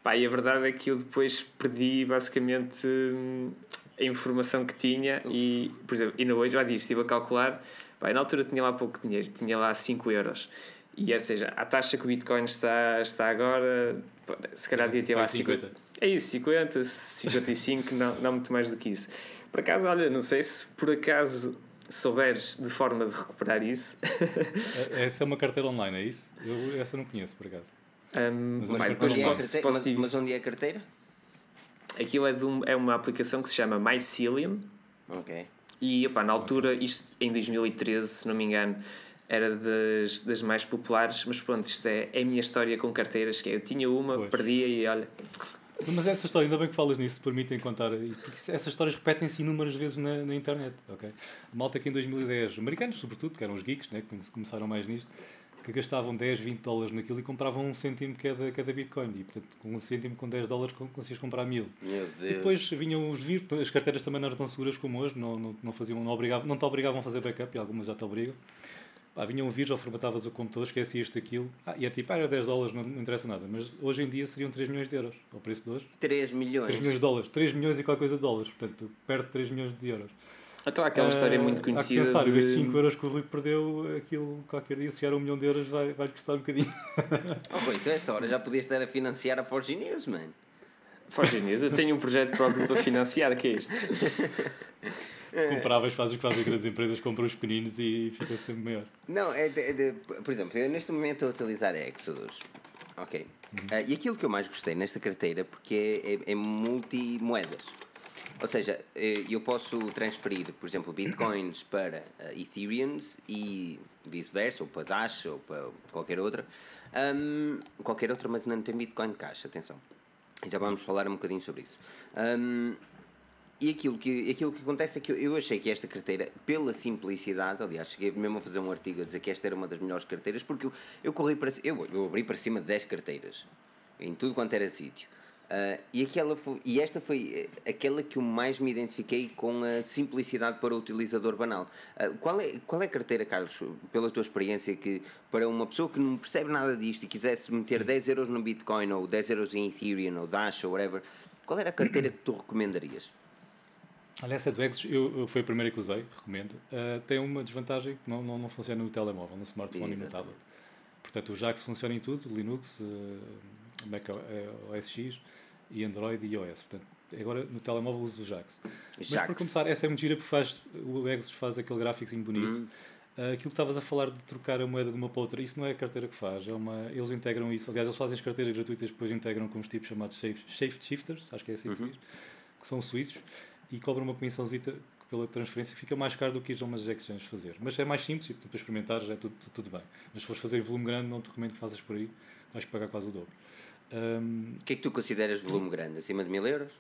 Pá, e a verdade é que eu depois perdi basicamente um, a informação que tinha e, por exemplo, ainda hoje, já disse, estive a calcular, na altura tinha lá pouco dinheiro, tinha lá 5 euros. E, ou seja, a taxa que o Bitcoin está, está agora, se calhar devia ter lá 50. 50. É isso, 50, 55, não, não muito mais do que isso. Por acaso, olha, não sei se por acaso souberes de forma de recuperar isso. É, essa é uma carteira online, é isso? Eu essa não conheço, por acaso. Um, mas, mas, posso, é posso mas, mas, onde é a carteira? Aquilo é, de um, é uma aplicação que se chama Mycelium. Ok. E opa, na altura, isto em 2013, se não me engano, era das, das mais populares, mas pronto, isto é, é a minha história com carteiras, que é, eu tinha uma, pois. perdia e olha. Mas essa história, ainda bem que falas nisso, permitem contar, porque essas histórias repetem-se inúmeras vezes na, na internet, ok? A malta que em 2010, americanos sobretudo, que eram os geeks, né, que começaram mais nisto, que gastavam 10, 20 dólares naquilo e compravam um cêntimo cada, cada Bitcoin. E, portanto, com um cêntimo, com 10 dólares, conseguias comprar mil. Meu Deus. E depois vinham os vir, as carteiras também não eram tão seguras como hoje, não, não, não, faziam, não, obrigavam, não te obrigavam a fazer backup, e algumas já te obrigam. Pá, vinha um vírus ou formatavas o computador, esquecias daquilo. Ah, e é tipo, ah, era 10 dólares, não, não, interessa nada. Mas hoje em dia seriam 3 milhões de euros, ao preço de hoje. 3 milhões? 3 milhões de dólares. 3 milhões e qualquer coisa de dólares. Portanto, perde 3 milhões de euros. Então há aquela história muito conhecida. Há que pensar, de... estes 5 euros que o Rui perdeu, aquilo qualquer dia, se chegar a um milhão de euros, vai, vai custar um bocadinho. oh, Rui, então esta hora já podias estar a financiar a Forge News, man. Forge News, eu tenho um projeto próprio para financiar, que é este. Compravas, fazes o que fazem grandes empresas, compram os pequeninos e fica sempre maior. Não, é de, é de, por exemplo, eu neste momento estou a utilizar Exodus. Ok. Uhum. Uh, e aquilo que eu mais gostei nesta carteira, porque é, é, é multimoedas. Ou seja, eh, eu posso transferir, por exemplo, bitcoins para uh, Ethereums e vice-versa, ou para Dash, ou para qualquer outra. Um, qualquer outra, mas não tem Bitcoin Cash, atenção. Já vamos falar um bocadinho sobre isso. Um, e aquilo que, aquilo que acontece é que eu, eu achei que esta carteira, pela simplicidade, aliás, cheguei mesmo a fazer um artigo a dizer que esta era uma das melhores carteiras, porque eu, eu corri para eu, eu abri para cima de 10 carteiras, em tudo quanto era sítio. Uh, e, aquela foi, e esta foi eh, aquela que eu mais me identifiquei com a simplicidade para o utilizador banal. Uh, qual, é, qual é a carteira, Carlos, pela tua experiência, que para uma pessoa que não percebe nada disto e quisesse meter Sim. 10 euros no Bitcoin ou 10 euros em Ethereum ou Dash ou whatever, qual era a carteira que tu recomendarias? Olha, essa do Exos eu, eu, foi a primeira que usei, recomendo. Uh, tem uma desvantagem que não, não, não funciona no telemóvel, no smartphone Exatamente. e no tablet. Portanto, o JAX funciona em tudo, Linux, Mac OS X e Android e iOS. Portanto, agora no telemóvel uso o JAX. Mas para começar, essa é muito gira porque faz, o Exos faz aquele gráfico bonito. Hum. Uh, aquilo que estavas a falar de trocar a moeda de uma para outra, isso não é a carteira que faz, é uma, eles integram isso. Aliás, eles fazem as carteiras gratuitas depois integram com os tipos chamados safe, shifters, acho que é assim que se uhum. diz, que são suíços e cobra uma comissãozita pela transferência que fica mais caro do que ir a umas exchanges fazer. Mas é mais simples e portanto, para experimentar já é tudo, tudo, tudo, bem. Mas se fores fazer volume grande, não te recomendo que faças por aí, vais pagar quase o dobro. Um, o que é que tu consideras volume grande? Acima de mil euros?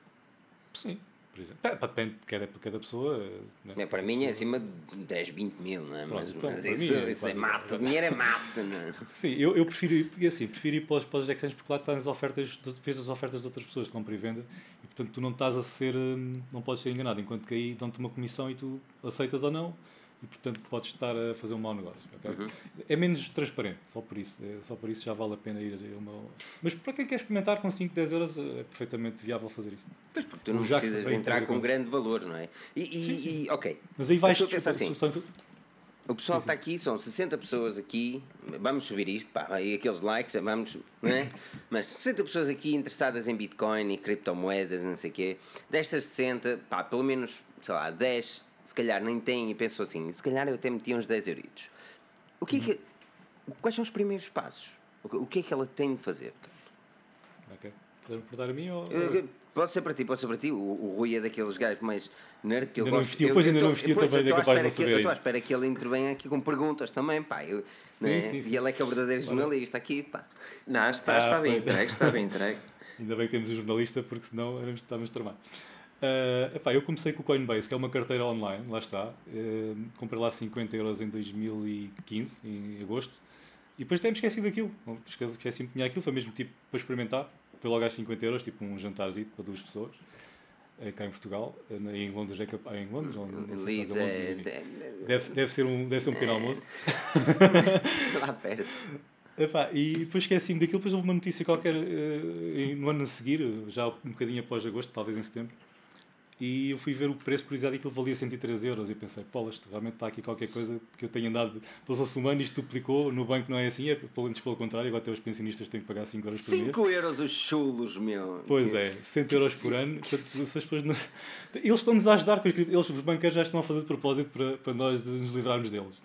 Sim, por exemplo. É, depende de cada, cada pessoa. Né? É, para mim é acima de 10, 20 mil, não é? Pronto, mas, então, mas isso, é, isso é mato, dinheiro é mato, não é? Sim, eu, eu prefiro ir, assim, prefiro ir para os, para os exchanges porque lá estão as ofertas, vês as ofertas de outras pessoas de compra e venda e portanto tu não estás a ser, hum, não podes ser enganado, enquanto que aí dão-te uma comissão e tu aceitas ou não e portanto podes estar a fazer um mau negócio. Okay? Uhum. É menos transparente, só por isso. É, só por isso já vale a pena ir a uma. Mas para quem quer experimentar com 5, 10 euros é perfeitamente viável fazer isso. Pois porque tu não precisas de entrar com um grande valor, não é? E, e, sim, sim. e ok. Mas aí vais pensar assim. O pessoal está aqui, são 60 pessoas aqui, vamos subir isto, pá, e aqueles likes, vamos, não é? Mas 60 pessoas aqui interessadas em Bitcoin e criptomoedas, não sei o quê. Destas 60, pá, pelo menos, sei lá, 10 se calhar nem tem e pensou assim, se calhar eu até meti uns 10 euritos. O que é que, quais são os primeiros passos? O que é que ela tem de fazer? Ok. Podemos perguntar a mim ou... Pode ser para ti, pode ser para ti. O, o Rui é daqueles gajos mais nerd que eu ainda gosto. Investiu, depois ainda não investiu também, é capaz de saber. Eu estou à espera que ele intervenha aqui com perguntas também, pá. Eu, sim, né? sim, sim. E ele é que é o verdadeiro jornalista aqui, pá. Não, está, ah, está bem entregue, está bem entregue. Ainda bem que temos um jornalista, porque senão estávamos tramados. Uh, epá, eu comecei com o Coinbase, que é uma carteira online, lá está. Uh, comprei lá 50 euros em 2015, em agosto. E depois até me esqueci daquilo. Esqueci-me que tinha aquilo, foi mesmo tipo para experimentar, foi logo às 50 euros, tipo um jantarzinho para duas pessoas. É cá em Portugal, em Londres é capaz. Em Londres? Não sei se é Londres, é, deve, deve, ser um, deve ser um pequeno almoço. Lá perto. Epá, e depois esqueci-me daquilo, depois houve uma notícia qualquer uh, no ano a seguir, já um bocadinho após agosto, talvez em setembro, e eu fui ver o preço por exato e aquilo valia 103 euros e pensei, pô, isto realmente está aqui qualquer coisa que eu tenho andado pelo sou humano isto duplicou, no banco não é assim, é pelo pelo contrário, agora até os pensionistas têm que pagar 5 euros por mês. 5 euros os chulos, meu! Pois é, 100 euros por ano, portanto, não... eles estão-nos a ajudar, porque eles, os banqueiros já estão a fazer de propósito para, para nós nos livrarmos deles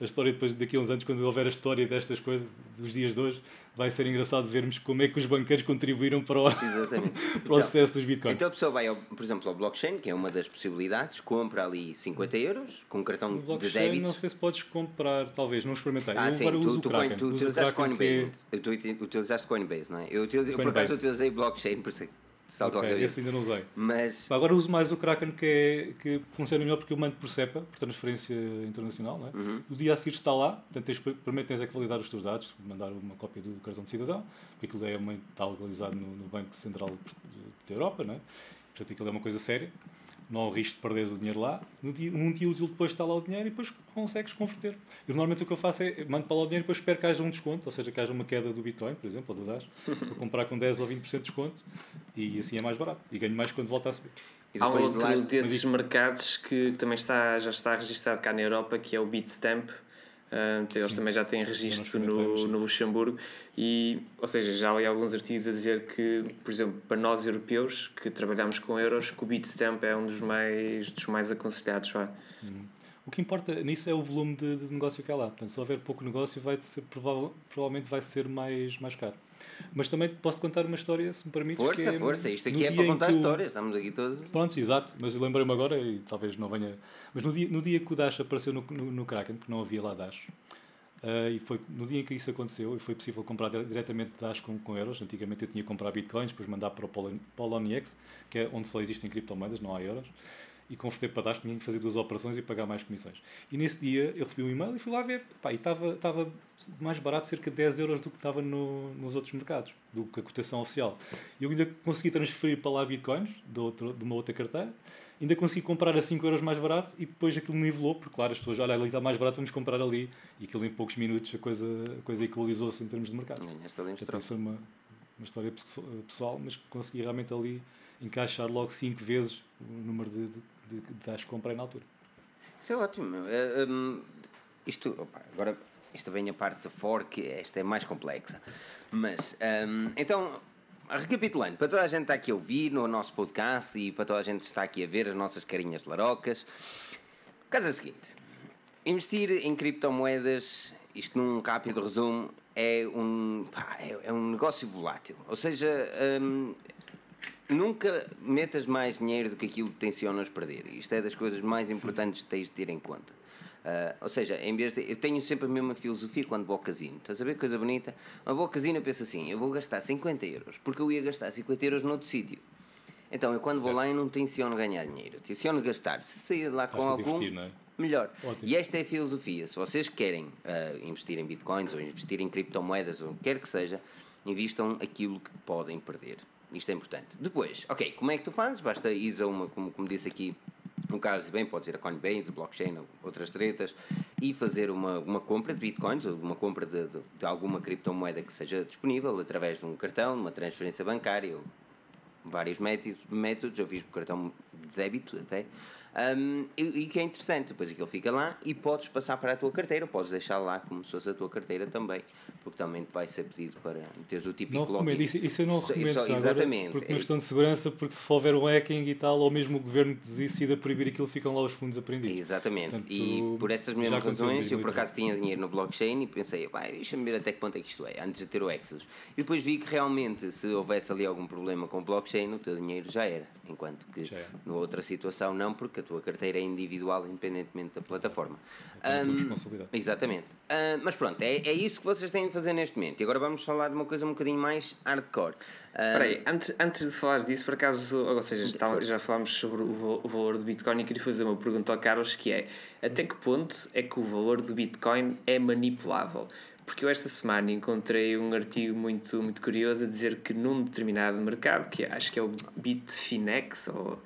a história depois daqui a uns anos, quando houver a história destas coisas, dos dias de hoje, vai ser engraçado vermos como é que os banqueiros contribuíram para o, para o então, sucesso dos bitcoins. Então a pessoa vai, ao, por exemplo, ao blockchain, que é uma das possibilidades, compra ali 50 euros com um cartão de débito. Não sei se podes comprar, talvez, não experimentei. Ah, eu sim, tu, tu, Kraken, tu, utilizaste Coinbase. É... Tu utilizaste Coinbase, não é? Eu, eu por acaso utilizei blockchain, por isso salto okay, ao Esse ainda não usei. Mas... Agora uso mais o Kraken que, é, que funciona melhor porque eu mando por SEPA, por transferência internacional. Não é? Uhum. O dia a seguir está lá, portanto, tens, primeiro tens é que validar os teus dados, mandar uma cópia do cartão de cidadão, porque aquilo é uma, está legalizado no, no Banco Central da Europa, não é? portanto aquilo é uma coisa séria não há o risco de perder o dinheiro lá. No dia, um dia útil depois está lá o dinheiro e depois consegues converter. E normalmente o que eu faço é mando para lá o dinheiro e depois espero que haja um desconto, ou seja, que haja uma queda do Bitcoin, por exemplo, ou do Dash, para comprar com 10 ou 20% de desconto e assim é mais barato. E ganho mais quando volta a subir. Há outro desses mercados que também está, já está registado cá na Europa, que é o Bitstamp Uh, eles Sim. também já têm registro no, no Luxemburgo e, ou seja, já há alguns artigos a dizer que, por exemplo, para nós europeus que trabalhamos com euros, que o Bitstamp é um dos mais, dos mais aconselhados. Vá. Hum. O que importa nisso é o volume de, de, negócio que há lá. Portanto, se houver pouco negócio, vai ser, provavelmente vai ser mais, mais caro. Mas também posso contar uma história, se me permite. Força, é, força, isto aqui é para contar histórias, estamos aqui todos. Pronto, exato, mas lembrei-me agora e talvez não venha. Mas no dia, no dia que o Dash apareceu no, no, no Kraken, porque não havia lá Dash, uh, e foi no dia em que isso aconteceu, e foi possível comprar diretamente Dash com, com euros. Antigamente eu tinha que comprar bitcoins, depois mandar para o Poloniex, que é onde só existem criptomoedas, não há euros e converter para Dash tinha que fazer duas operações e pagar mais comissões. E nesse dia eu recebi um e-mail e fui lá ver. Pá, e estava, estava mais barato, cerca de 10 euros do que estava no, nos outros mercados, do que a cotação oficial. E eu ainda consegui transferir para lá bitcoins de, outro, de uma outra carteira, ainda consegui comprar a 5 euros mais barato e depois aquilo nivelou, porque claro, as pessoas, olha, ali está mais barato, vamos comprar ali. E aquilo em poucos minutos a coisa, a coisa equalizou-se em termos de mercado. Então, foi uma, uma história pessoal, mas consegui realmente ali encaixar logo 5 vezes o número de, de de, de que comprei na altura. Isso é ótimo. Uh, um, isto, opa, agora, isto vem a parte de fork, esta é mais complexa. Mas, um, então, recapitulando, para toda a gente que está aqui a ouvir no nosso podcast e para toda a gente que está aqui a ver as nossas carinhas larocas, o caso é o seguinte: investir em criptomoedas, isto num rápido resumo, é um, pá, é, é, um negócio volátil. Ou seja, um, nunca metas mais dinheiro do que aquilo que tensionas perder. Isto é das coisas mais importantes que tens de ter em conta. Uh, ou seja, em vez de, eu tenho sempre a mesma filosofia quando vou ao casino. Estás a ver coisa bonita? Mas vou ao casino eu penso assim: eu vou gastar 50 euros, porque eu ia gastar 50 euros noutro sítio. Então eu quando certo. vou lá eu não tenciono ganhar dinheiro, eu tenciono gastar. Se sair lá com algum, é? melhor. Ótimo. E esta é a filosofia. Se vocês querem uh, investir em bitcoins ou investir em criptomoedas ou o que quer que seja, invistam aquilo que podem perder. Isto é importante. Depois, ok, como é que tu fazes? Basta ir a uma, como, como disse aqui, no caso, bem, podes ir a Coinbase, a blockchain, outras tretas, e fazer uma, uma compra de bitcoins ou uma compra de, de, de, alguma criptomoeda que seja disponível através de um cartão, uma transferência bancária, ou vários métodos, métodos eu fiz por cartão de débito até. Um, e, e, que é interessante, depois aquilo fica lá e podes passar para a tua carteira, podes deixar lá como se fosse a tua carteira também, porque também vai ser pedido para teres o típico não recomendo, isso, isso eu não recomendo, exatamente. Agora, porque uma questão de segurança, porque se for houver um hacking e tal, ou mesmo o governo decida proibir aquilo, ficam lá os fundos apreendidos. Exatamente, Portanto, e por essas mesmas razões, eu por acaso tinha dinheiro no blockchain e pensei, vai, deixa-me ver até que ponto é que isto é, antes de ter o Exodus. E depois vi que realmente, se houvesse ali algum problema com o blockchain, o teu dinheiro já era, enquanto que numa outra situação não, porque a tua carteira é individual, independentemente da plataforma. É um, responsabilidade. Exatamente. Uh, mas pronto, é, é isso que vocês têm de fazer neste momento. E agora vamos falar de uma coisa um bocadinho mais hardcore. Espera aí, antes, antes de falar disso, por acaso, ou seja, já, já falámos sobre o, o valor do Bitcoin e queria fazer uma pergunta ao Carlos que é até que ponto é que o valor do Bitcoin é manipulável? porque eu esta semana encontrei um artigo muito, muito curioso a dizer que num determinado mercado, que acho que é o Bitfinex, ou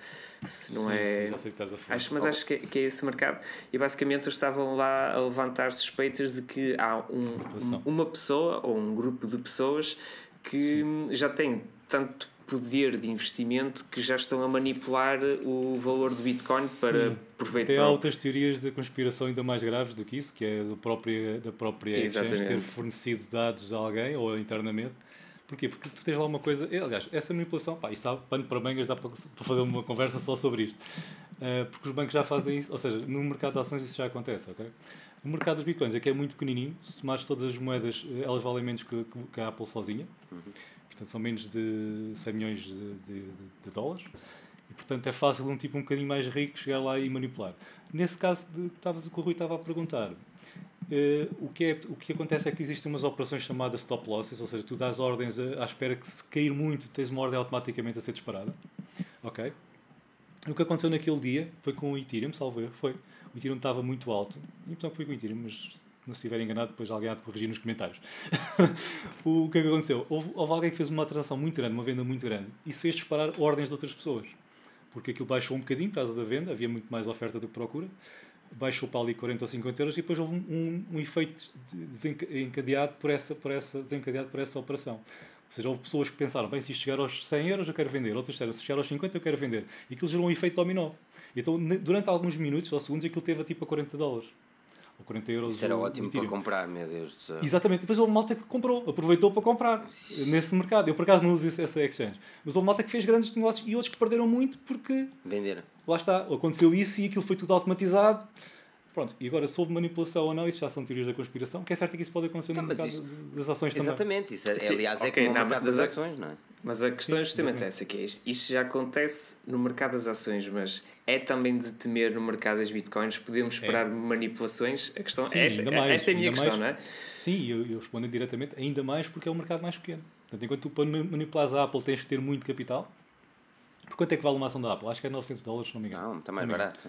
se não sim, é. Sim, já sei que estás a falar. Acho, mas acho que é, que é esse mercado. E basicamente eles estavam lá a levantar suspeitas de que há um, uma pessoa ou um grupo de pessoas que sim. já tem tanto poder de investimento que já estão a manipular o valor do Bitcoin para Sim. proveito Tem outras teorias de conspiração ainda mais graves do que isso, que é do próprio, da própria exchange ter fornecido dados a alguém ou internamente. Porquê? Porque tu tens lá uma coisa. Aliás, essa manipulação, pá, isso dá pano para mangas, dá para, fazer uma conversa só sobre isto. Uh, porque os bancos já fazem isso, ou seja, no mercado de ações isso já acontece, ok? O mercado dos bitcoins é que é muito pequenininho, se tomares todas as moedas, elas valem menos que, que a Apple sozinha. Uhum. Portanto, são menos de 100 milhões de, de, de, dólares. E, portanto, é fácil um tipo um bocadinho mais rico chegar lá e manipular. Nesse caso, de, que o Rui estava a perguntar, Uh, o, que é, o que acontece é que existem umas operações chamadas stop losses, ou seja, tu dás ordens à espera que se cair muito, tens uma ordem automaticamente a ser disparada. Ok? O que aconteceu naquele dia foi com o Ethereum, salvo erro, foi. O Ethereum estava muito alto, e portanto foi com o Ethereum, mas não se estiver enganado, depois alguém há de corrigir nos comentários. o que é que aconteceu? Houve, houve, alguém que fez uma transação muito grande, uma venda muito grande, isso fez disparar ordens de outras pessoas. Porque aquilo baixou um bocadinho por causa da venda, havia muito mais oferta do que procura, baixou para ali 40 ou 50 euros e depois houve um, um, um efeito desencadeado por, essa, por, essa, desencadeado por essa operação. Ou seja, houve pessoas que pensaram, bem, se isto chegar aos 100 euros eu quero vender, outras disseram, se chegar aos 50 eu quero vender. E aquilo gerou um efeito dominó. Então, durante alguns minutos ou segundos, aquilo teve tipo a 40 dólares ou 40 euros. Isso era ótimo para comprar, meu Deus do céu. Exatamente. Depois houve malta que comprou, aproveitou para comprar nesse mercado. Eu por acaso não uso essa exchange. Mas houve malta que fez grandes negócios e outros que perderam muito porque. Venderam. Lá está, aconteceu isso e aquilo foi tudo automatizado. Pronto, e agora sobre manipulação ou não, isso já são teorias da conspiração, que é certo que isso pode acontecer então, no mercado isso, das ações exatamente, também. Exatamente, isso é, aliás é okay, como no mercado das ações, não é? Mas a questão Sim, é justamente essa, que é isto, isto já acontece no mercado das ações, mas é também de temer no mercado das bitcoins? Podemos é. esperar é. manipulações? A questão Sim, esta, mais, esta é a minha questão, mais. não é? Sim, eu, eu respondo diretamente, ainda mais porque é um mercado mais pequeno. Portanto, enquanto tu para manipulares a Apple tens que ter muito capital. Por quanto é que vale uma ação da Apple? Acho que é 900 dólares, se não me engano. Não, está mais barato.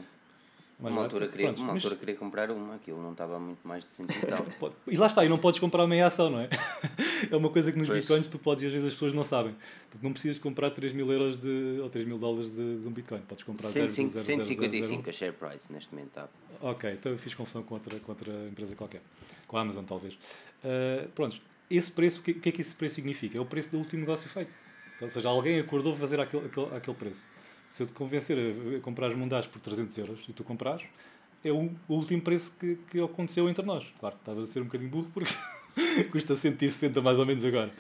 Mas uma altura, queria, Pronto, uma mas... altura queria comprar uma, aquilo não estava muito mais de 100 e tal. e lá está, e não podes comprar meia ação, não é? é uma coisa que nos pois. bitcoins tu podes e às vezes as pessoas não sabem. Tu não precisas comprar 3 mil euros de, ou 3 mil dólares de, de um bitcoin, podes comprar 105, 0, 0, 155 a share price neste momento está. Ok, então eu fiz confusão com outra, com outra empresa qualquer, com a Amazon talvez. Uh, pronto, esse preço, o que, que é que esse preço significa? É o preço do último negócio feito. Então, ou seja, alguém acordou fazer aquele, aquele, aquele preço. Se eu te convencer a comprar as mundares por 300 euros e tu compras, é o, último preço que, que aconteceu entre nós. Claro, estava a ser um bocadinho burro porque custa 160 mais ou menos agora.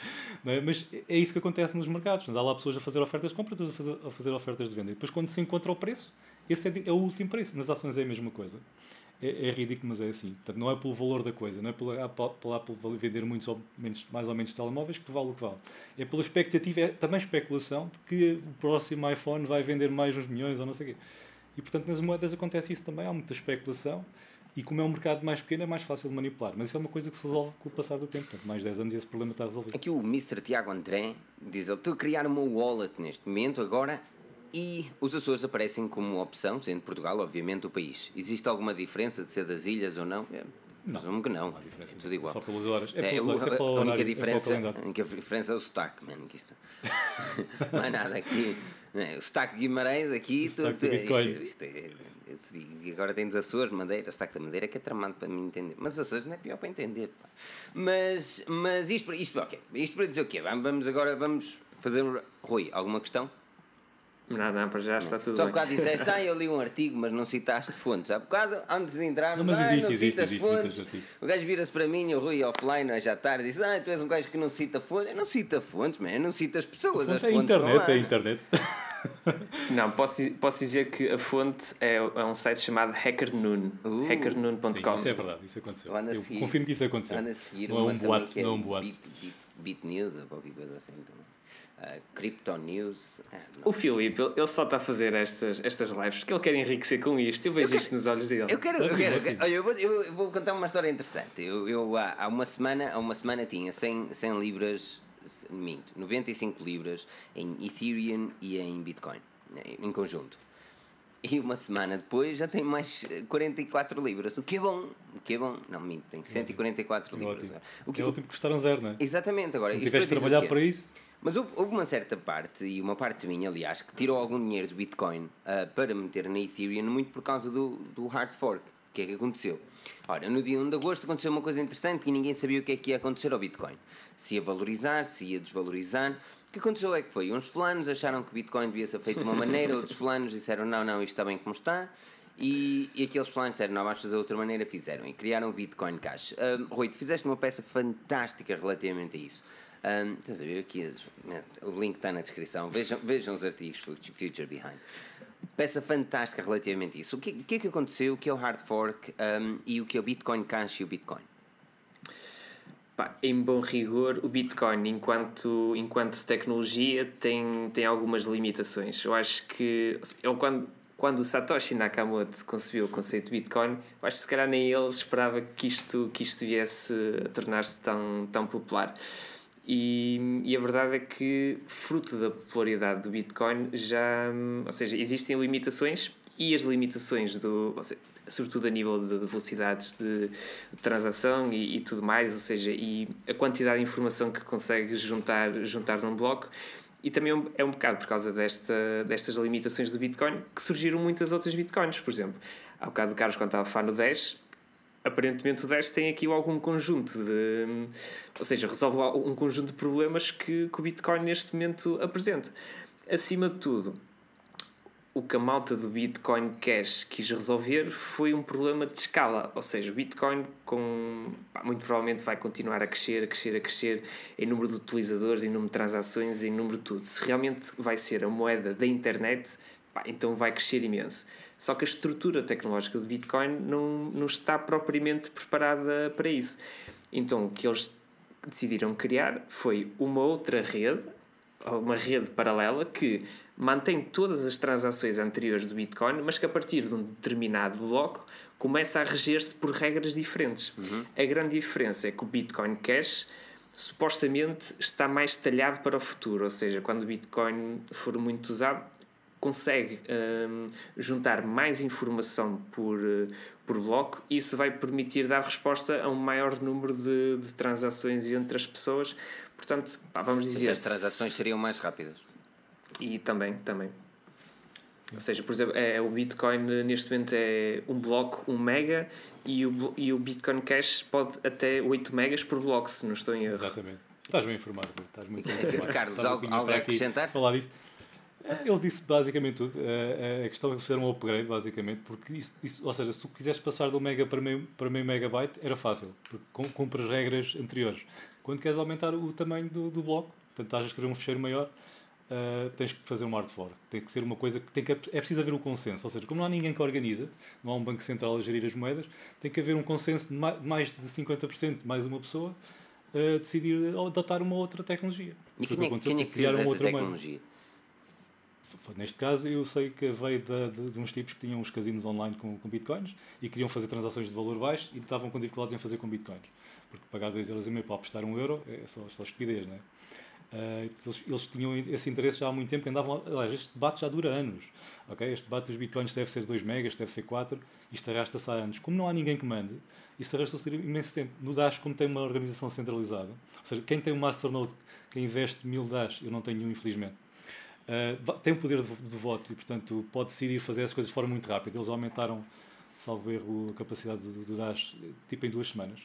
É? Mas é isso que acontece nos mercados. Há lá pessoas a fazer ofertas de compra, outras a fazer, a fazer ofertas de venda. E depois, quando se encontra o preço, esse é, é, o último preço. Nas ações é a mesma coisa. É, é, ridículo, mas é assim. Portanto, não é pelo valor da coisa, não é pela, Apple vender muitos ou menos, mais ou menos telemóveis que vale o que vale. É pela expectativa, é também especulação de que o próximo iPhone vai vender mais uns milhões ou não sei o quê. E portanto nas moedas acontece isso também, há muita especulação e como é um mercado mais pequeno é mais fácil de manipular. Mas isso é uma coisa que se resolve com o passar do tempo. Portanto, mais 10 anos e esse problema está resolvido. Aqui o Mr. Tiago André diz ele, estou a criar uma wallet neste momento agora e os Açores aparecem como opção, sendo Portugal obviamente o país. Existe alguma diferença de ser das ilhas ou não? Não. Presumo que não. não é tudo igual. Só pelas horas. É, é, pelas, é a única diferença, é a única diferença é o sotaque, mano. Que isto, não é nada aqui. É, o sotaque de Guimarães aqui. Tu, tu, isto, isto, é, e agora tem os Açores, Madeira. O sotaque da Madeira é que é tramado para mim entender. Mas os Açores não é pior para entender. Pá. Mas, mas isto, isto, okay. isto para dizer o quê? Vamos agora vamos fazer. Rui, alguma questão? Não, não, para já está tudo tu bem. há bocado disseste, ah, eu li um artigo, mas não citaste fontes. Há bocado, antes de entrar, não, mas existe, ah, não existe, citas existe, fontes. Existe, o gajo vira-se para mim, o Rui offline, hoje à tarde, diz, ah, tu és um gajo que não cita fontes. Eu não cita fontes, man, eu não cito as pessoas. As é fontes internet, é internet. Não, posso, posso dizer que a fonte é, é um site chamado HackerNoon. Uh, HackerNoon.com. Isso é verdade, isso aconteceu. Eu seguir, confirmo que isso aconteceu. Anda a seguir não é um boato, é não é um boato. Beat, beat, beat News ou qualquer coisa assim também. Uh, Crypto News. Ah, o Filipe, ele só está a fazer estas, estas lives porque ele quer enriquecer com isto. Eu vejo eu isto nos olhos dele. Eu quero, eu quero, eu quero olha, eu vou, eu vou contar uma história interessante. Eu, eu há, há, uma semana, há uma semana tinha 100, 100 libras, minto, 95 libras em Ethereum e em Bitcoin, em conjunto. e uma semana depois já tem mais 44 libras, o que é bom, o que é bom. Não, minto, tem 144 é libras. Ótimo. O que é ótimo que custaram zero, não é? Exatamente, agora. Não tiveste de trabalhar para isso? Mas houve, houve, uma certa parte, e uma parte minha, aliás, que tirou algum dinheiro do Bitcoin uh, para meter na Ethereum, muito por causa do, do hard fork. O que é que aconteceu? Ora, no dia 1 de agosto aconteceu uma coisa interessante e ninguém sabia o que é que ia acontecer ao Bitcoin. Se ia valorizar, se ia desvalorizar. O que aconteceu é que foi, uns fulanos acharam que o Bitcoin devia ser feito de uma maneira, outros fulanos disseram não, não, isto está bem como está. E, e aqueles fulanos disseram, não, vamos fazer de outra maneira, fizeram e criaram o Bitcoin Cash. Uh, Rui, tu fizeste uma peça fantástica relativamente a isso. Um, estás a ver aqui, o link está na descrição, vejam, vejam os artigos Future Behind. Peça fantástica relativamente a isso. O que, que é que aconteceu, o que é o hard fork um, e o que é o Bitcoin Cash e o Bitcoin? Pá, em bom rigor, o Bitcoin, enquanto, enquanto tecnologia, tem, tem algumas limitações. Eu acho que ele, quando, quando o Satoshi Nakamoto concebeu o conceito de Bitcoin, eu acho que se calhar nem ele esperava que isto, que isto viesse a tornar-se tão, tão popular. E, e, a verdade é que, fruto da popularidade do Bitcoin, já. Ou seja, existem limitações e as limitações do. Seja, sobretudo a nível de, velocidades de, transação e, e, tudo mais, ou seja, e a quantidade de informação que consegues juntar, juntar num bloco. E também é um bocado por causa desta, destas limitações do Bitcoin que surgiram muitas outras Bitcoins. Por exemplo, há bocado o Carlos, quando estava a falar no Dash, aparentemente o Dash tem aqui algum conjunto de. Ou seja, resolve um conjunto de problemas que, que o Bitcoin neste momento apresenta. Acima de tudo, o que a malta do Bitcoin Cash quis resolver foi um problema de escala, ou seja, o Bitcoin com, pá, muito provavelmente vai continuar a crescer, a crescer, a crescer em número de utilizadores, em número de transações, em número de tudo. Se realmente vai ser a moeda da internet, pá, então vai crescer imenso. Só que a estrutura tecnológica do Bitcoin não, não está propriamente preparada para isso. Então o que eles decidiram criar foi uma outra rede, uma rede paralela que mantém todas as transações anteriores do Bitcoin, mas que a partir de um determinado bloco começa a reger-se por regras diferentes. Uhum. A grande diferença é que o Bitcoin Cash supostamente está mais talhado para o futuro, ou seja, quando o Bitcoin for muito usado, consegue um, juntar mais informação por, por bloco e isso vai permitir dar resposta a um maior número de, de transações entre as pessoas. Portanto, pá, vamos dizer. as transações seriam mais rápidas. E também, também. Ou seja, por exemplo, é, o Bitcoin neste momento é um bloco, um mega, e o, e o Bitcoin Cash pode até 8 megas por bloco, se não estou em erro. Exatamente. Estás bem informado, estás muito bem informado. Carlos, algo, algo a acrescentar? Falar disso. Ele disse basicamente tudo. A questão é que fizeram um upgrade, basicamente, porque isso, isso, ou seja, se tu quisesse passar do mega para meio, para meio megabyte, era fácil, porque cumpre as regras anteriores. Quando queres aumentar o tamanho do, do bloco, portanto, estás a escrever um fecheiro maior, uh, tens que fazer um hard fork. Tem que ser uma coisa que, tem que é preciso haver um consenso. Ou seja, como não há ninguém que organiza, não há um banco central a gerir as moedas, tem que haver um consenso de mais de 50%, mais uma pessoa, uh, decidir adotar uma outra tecnologia. E quem é, quem é que criar uma outra tecnologia? Neste caso, eu sei que veio de, de, de, uns tipos que tinham uns casinos online com, com bitcoins e queriam fazer transações de valor baixo e estavam com dificuldades em fazer com bitcoins. Porque pagar 2,5€ para apostar 1 euro é só, só estupidez, não é? Uh, eles, eles, tinham esse interesse já há muito tempo, que andavam. Aliás, este debate já dura anos. Okay? Este debate dos bitcoins deve ser 2 megas, deve ser 4, isto arrasta-se há anos. Como não há ninguém que mande, isso arrasta-se imenso tempo. No Dash, como tem uma organização centralizada, ou seja, quem tem um Masternode, quem investe mil Dash, eu não tenho nenhum, infelizmente uh, tem o poder de, de, voto e, portanto, pode decidir fazer as coisas de forma muito rápida. Eles aumentaram, salvo erro, a capacidade do, do Dash tipo em duas semanas.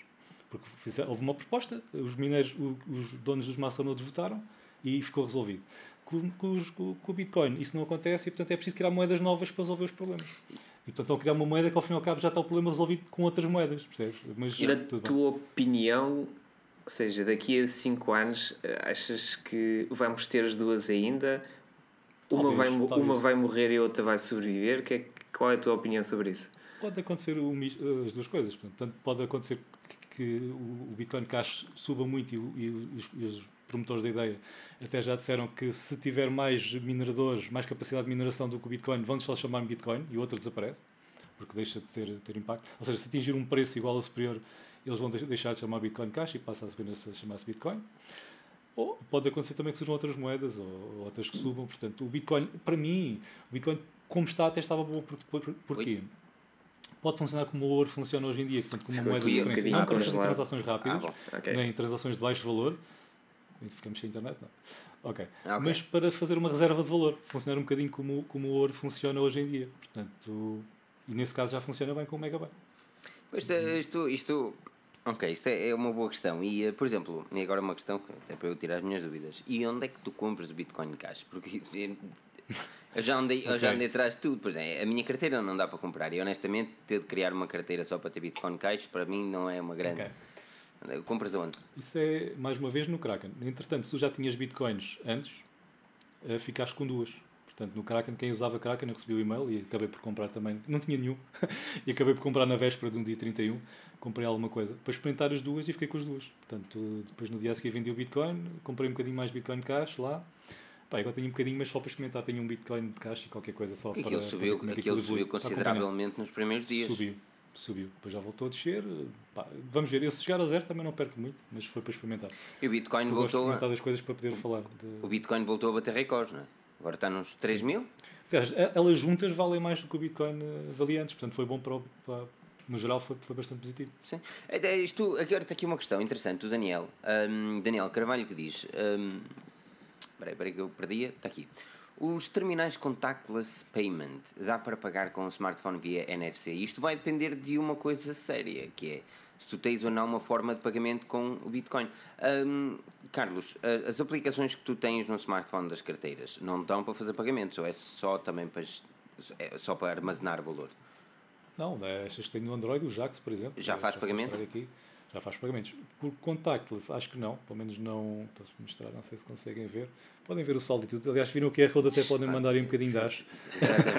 Porque houve uma proposta, os mineiros, os donos dos maçanodos votaram e ficou resolvido. Com, com, com, com, o Bitcoin isso não acontece e, portanto, é preciso criar moedas novas para resolver os problemas. E, portanto, estão a criar uma moeda que, ao fim e ao cabo, já está o problema resolvido com outras moedas, percebes? Mas, e na tua bem. opinião, ou seja, daqui a 5 anos, achas que vamos ter as duas ainda? Uma, talvez, vai, talvez. uma vai morrer e a outra vai sobreviver. Que é, qual é a tua opinião sobre isso? Pode acontecer as duas coisas. Portanto, pode acontecer que o Bitcoin Cash suba muito e, e, os, e, os, promotores da ideia até já disseram que se tiver mais mineradores, mais capacidade de mineração do que o Bitcoin, vão só chamar Bitcoin e o outro desaparece, porque deixa de ter, ter impacto. Ou seja, se atingir um preço igual ou superior, eles vão deixar de chamar Bitcoin Cash e passa apenas a chamar-se Bitcoin. Ou pode acontecer também que surjam outras moedas ou, ou outras que subam. Portanto, o Bitcoin, para mim, o Bitcoin como está, até estava boa. Por, por, porquê? Pode funcionar como o ouro funciona hoje em dia, portanto, como uma moeda de referência. Não para fazer transações rápidas, ah, okay. nem transações de baixo valor. Ficamos sem internet, não. Ok. okay. Mas para fazer uma reserva de valor, funcionar um bocadinho como, como o ouro funciona hoje em dia. Portanto, e nesse caso já funciona bem com o Megabyte. Isto, isto, isto, ok, isto é, é uma boa questão. E, eh, por exemplo, e agora uma questão, até para eu tirar as minhas dúvidas. E onde é que tu compras o Bitcoin Cash? Porque eu já andei, okay. eu já andei atrás de tudo. Pois é, a minha carteira não dá para comprar. E honestamente, ter de criar uma carteira só para ter Bitcoin Cash, para mim não é uma grande. Okay. Compras aonde? Isso é, mais uma vez, no Kraken. Entretanto, se tu já tinhas Bitcoins antes, eh, ficaste com duas. Portanto, no Kraken, quem usava Kraken, eu recebi o e-mail e acabei por comprar também. Não tinha nenhum. e acabei por comprar na véspera de um dia 31. Comprei alguma coisa para experimentar as duas e fiquei com as duas. Portanto, depois no dia a seguir vendi o Bitcoin, comprei um bocadinho mais Bitcoin Cash lá. Pá, agora tenho um bocadinho, mas só para experimentar. Tenho um Bitcoin de cash e qualquer coisa só aquilo para. Subiu, para aquilo subiu consideravelmente nos primeiros dias. Subiu, subiu. Depois já voltou a descer. Pá, vamos ver. Eu se chegar a zero também não perco muito, mas foi para experimentar. E o Bitcoin voltou. Gosto de experimentar das coisas para poder falar. De... O Bitcoin voltou a bater recordes, não é? Agora está nos 3 Sim. mil? Elas juntas valem mais do que o Bitcoin eh, valia antes, portanto foi bom para, para no geral foi, foi bastante positivo. Sim. É, é, isto, agora está aqui uma questão interessante, o Daniel. Um, Daniel Carvalho que diz. Um, espera aí, que eu perdia. Está aqui. Os terminais contactless payment dá para pagar com o smartphone via NFC. Isto vai depender de uma coisa séria, que é se tu tens ou não uma forma de pagamento com o Bitcoin. Um, Carlos, as aplicações que tu tens no smartphone das carteiras não dão para fazer pagamentos ou é só também para, é só para armazenar valor? Não, é, estas têm no Android, o Jax, por exemplo. Já faz pagamento? Aqui, já faz pagamentos. Por contactless, acho que não. Pelo menos não. Posso mostrar, não sei se conseguem ver. Podem ver o saldo e tudo. Aliás, viram o QR Code, até podem mandar um bocadinho de acho.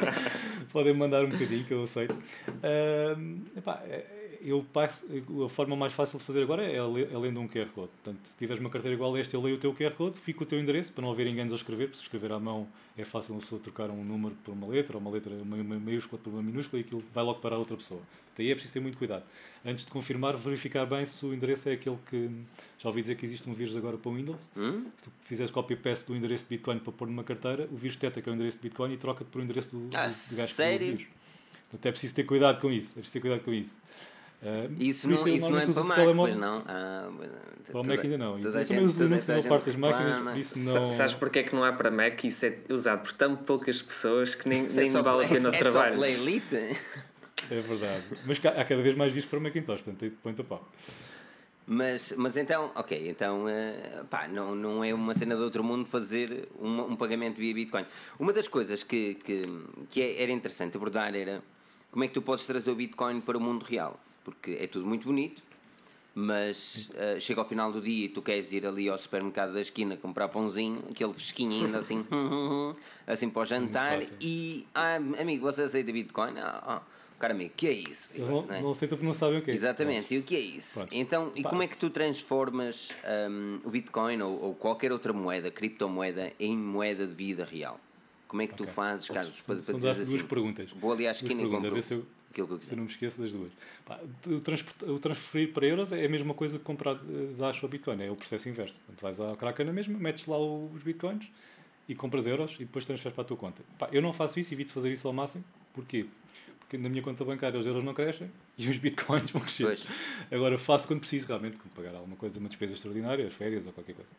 podem mandar um bocadinho, que eu aceito. Uh, epá, é, eu passo, a forma mais fácil de fazer agora é, é lendo um QR Code. Portanto, se tiveres uma carteira igual a esta, eu leio o teu QR Code, fica o teu endereço, para não haver enganos ao escrever, porque se escrever à mão é fácil uma pessoa trocar um número por uma letra, ou uma letra uma, uma maiúscula por uma minúscula, e aquilo vai logo para a outra pessoa. Daí é preciso ter muito cuidado. Antes de confirmar, verificar bem se o endereço é aquele que. Já ouvi dizer que existe um vírus agora para o Windows. Hum? Se tu fizeres copy-paste do endereço de Bitcoin para pôr numa carteira, o vírus detecta que é o endereço de Bitcoin e troca-te por o endereço do, ah, do, do gajo sério? vírus. Portanto, é preciso ter cuidado com isso. É preciso ter cuidado com isso. Uh, isso, não, isso não é para Mac, pois não? Ah, para o Mac ainda não. Toda eu também uso Linux na parte das máquinas, por isso não... Sabes porque é que não é para Mac? Isso é usado por tão poucas pessoas que nem, nem é vale a pena o é trabalho. É só Elite? É verdade. Mas há cada vez mais visto para Macintosh, portanto, põe-te a pau. Mas, mas então, ok, então uh, pá, não, não é uma cena de outro mundo fazer um, um pagamento via Bitcoin. Uma das coisas que, que, que é, era interessante abordar era como é que tu podes trazer o Bitcoin para o mundo real porque é tudo muito bonito, mas uh, chega ao final do dia e tu queres ir ali ao supermercado da esquina comprar pãozinho, aquele fresquinho ainda assim, assim para o jantar, e ah, amigo, você aceita Bitcoin? Ah, ah. Cara, amigo, o que é isso? não, não, não aceitam porque não sabem o que é Exatamente, e o que é isso? Pronto. Então, e como é que tu transformas um, o Bitcoin ou, ou, qualquer outra moeda, criptomoeda, em moeda de vida real? Como é que okay. tu fazes, Carlos, para, para dizer assim? duas perguntas. Vou ali à esquina e compro. Aquilo que eu Se eu não me esqueço das duas. Pá, o, transferir para euros é a mesma coisa que comprar eh, Dash ou Bitcoin, é o processo inverso. Portanto, vais à Kraken na mesma, metes lá os Bitcoins e compras euros e depois transferes para a tua conta. Pá, eu não faço isso, evito fazer isso ao máximo. Porquê? Porque na minha conta bancária os euros não crescem e os bitcoins vão crescer. Pois. Agora faço quando preciso realmente, quando pagar alguma coisa, uma despesa extraordinária, férias ou qualquer coisa.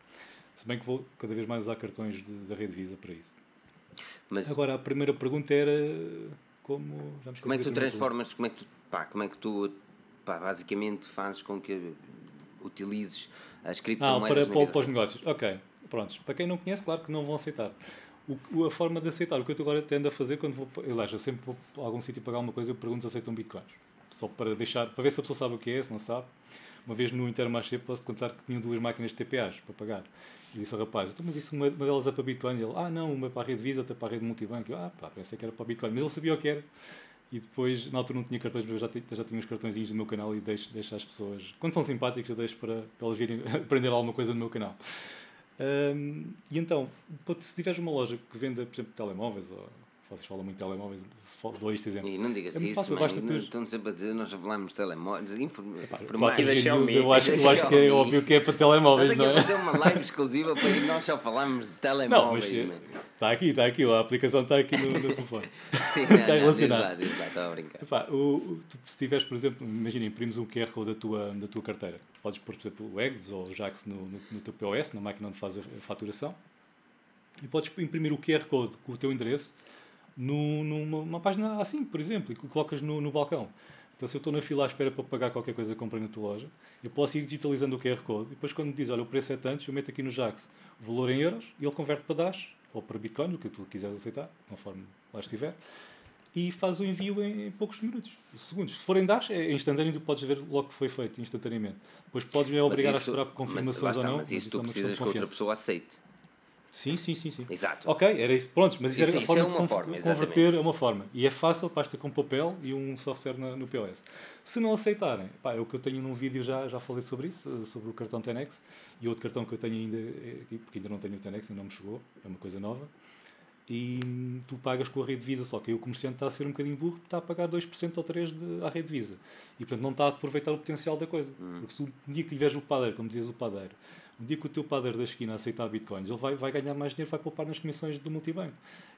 Se bem que vou cada vez mais usar cartões da rede Visa para isso. Mas... Agora, a primeira pergunta era como. como é que tu transformas, como é que tu, pá, como é que tu pá, basicamente fazes com que utilizes as criptomoedas? Ah, para, para, para os negócios. Ok, prontos. Para quem não conhece, claro que não vão aceitar. O, a forma de aceitar, o que eu agora tendo a fazer quando vou. Aliás, eu sempre vou a algum sítio pagar alguma coisa, eu pergunto se aceitam bitcoins. Só para deixar, para ver se a pessoa sabe o que é, se não sabe. Uma vez no Intermarché posso contar que tinham duas máquinas de TPAs para pagar. Disse ao rapaz, então, mas isso uma, uma delas é para Bitcoin? E ele, ah não, uma para a rede Visa, outra para a rede multibanco. Eu, ah pá, pensei que era para Bitcoin. Mas ele sabia o que era. E depois, na altura não tinha cartões, mas eu já, já tinha os cartõezinhos do meu canal e deixo, deixo as pessoas, quando são simpáticos, eu deixo para, para elas virem aprender alguma coisa no meu canal. Um, e então, se tiveres uma loja que venda, por exemplo, telemóveis, ou vocês falam muito de telemóveis, dou este exemplo. E não digas é isso, fácil, mãe, ter... estão sempre a dizer, nós já falámos de telemóveis, informática. Eu acho, eu acho que é óbvio que é para telemóveis, não é? fazer uma live exclusiva para nós só falarmos de telemóveis. Não, mas Está aqui, está aqui, a aplicação está aqui no, no telefone. Sim, está não, relacionado. Diz lá, estou a brincar. Epá, o, o, se tiveres, por exemplo, imagina, imprimes um QR Code da tua, da tua carteira. Podes pôr, por exemplo, o Eggs ou o Jax no, no, no teu POS, na máquina onde faz a faturação. E podes imprimir o QR Code com o teu endereço no, numa página assim, por exemplo, e colocas no, no balcão. Então, se eu estou na fila à espera para pagar qualquer coisa que comprei na tua loja, eu posso ir digitalizando o QR Code e depois, quando me diz, olha, o preço é tanto, eu meto aqui no Jax o valor em euros e ele converte para Dash ou para Bitcoin, o que tu quiseres aceitar, conforme lá estiver, e faz o envio em, em poucos minutos, segundos. Se for em Dash, é instantâneo, tu podes ver logo que foi feito, instantaneamente. Depois podes me obrigar isso, a esperar confirmações mas, ou não. Mas isso, mas isso tu é precisas que outra pessoa aceite. Sim, sim, sim, sim. Exato. Ok, era isso. Pronto, mas isso, isso, era a forma é uma forma, converter é uma forma. E é fácil, basta com papel e um software na, no POS. Se não aceitarem, pá, é o que eu tenho num vídeo já, já falei sobre isso, eh, sobre o cartão Tenex. E outro cartão que eu tenho ainda, é porque ainda não tenho o Tenex, ainda não me chegou, é uma coisa nova. E tu pagas com a rede Visa, só que aí o comerciante está a ser um bocadinho burro, está a pagar 2% ou 3% de, à rede Visa. E portanto não está a aproveitar o potencial da coisa. Hum. Porque se tu, um dia que tiveres o padeiro, como dizias o padeiro, um dia que o teu padeiro da esquina aceitar bitcoins, ele vai, vai ganhar mais dinheiro, vai poupar nas comissões do multibanco.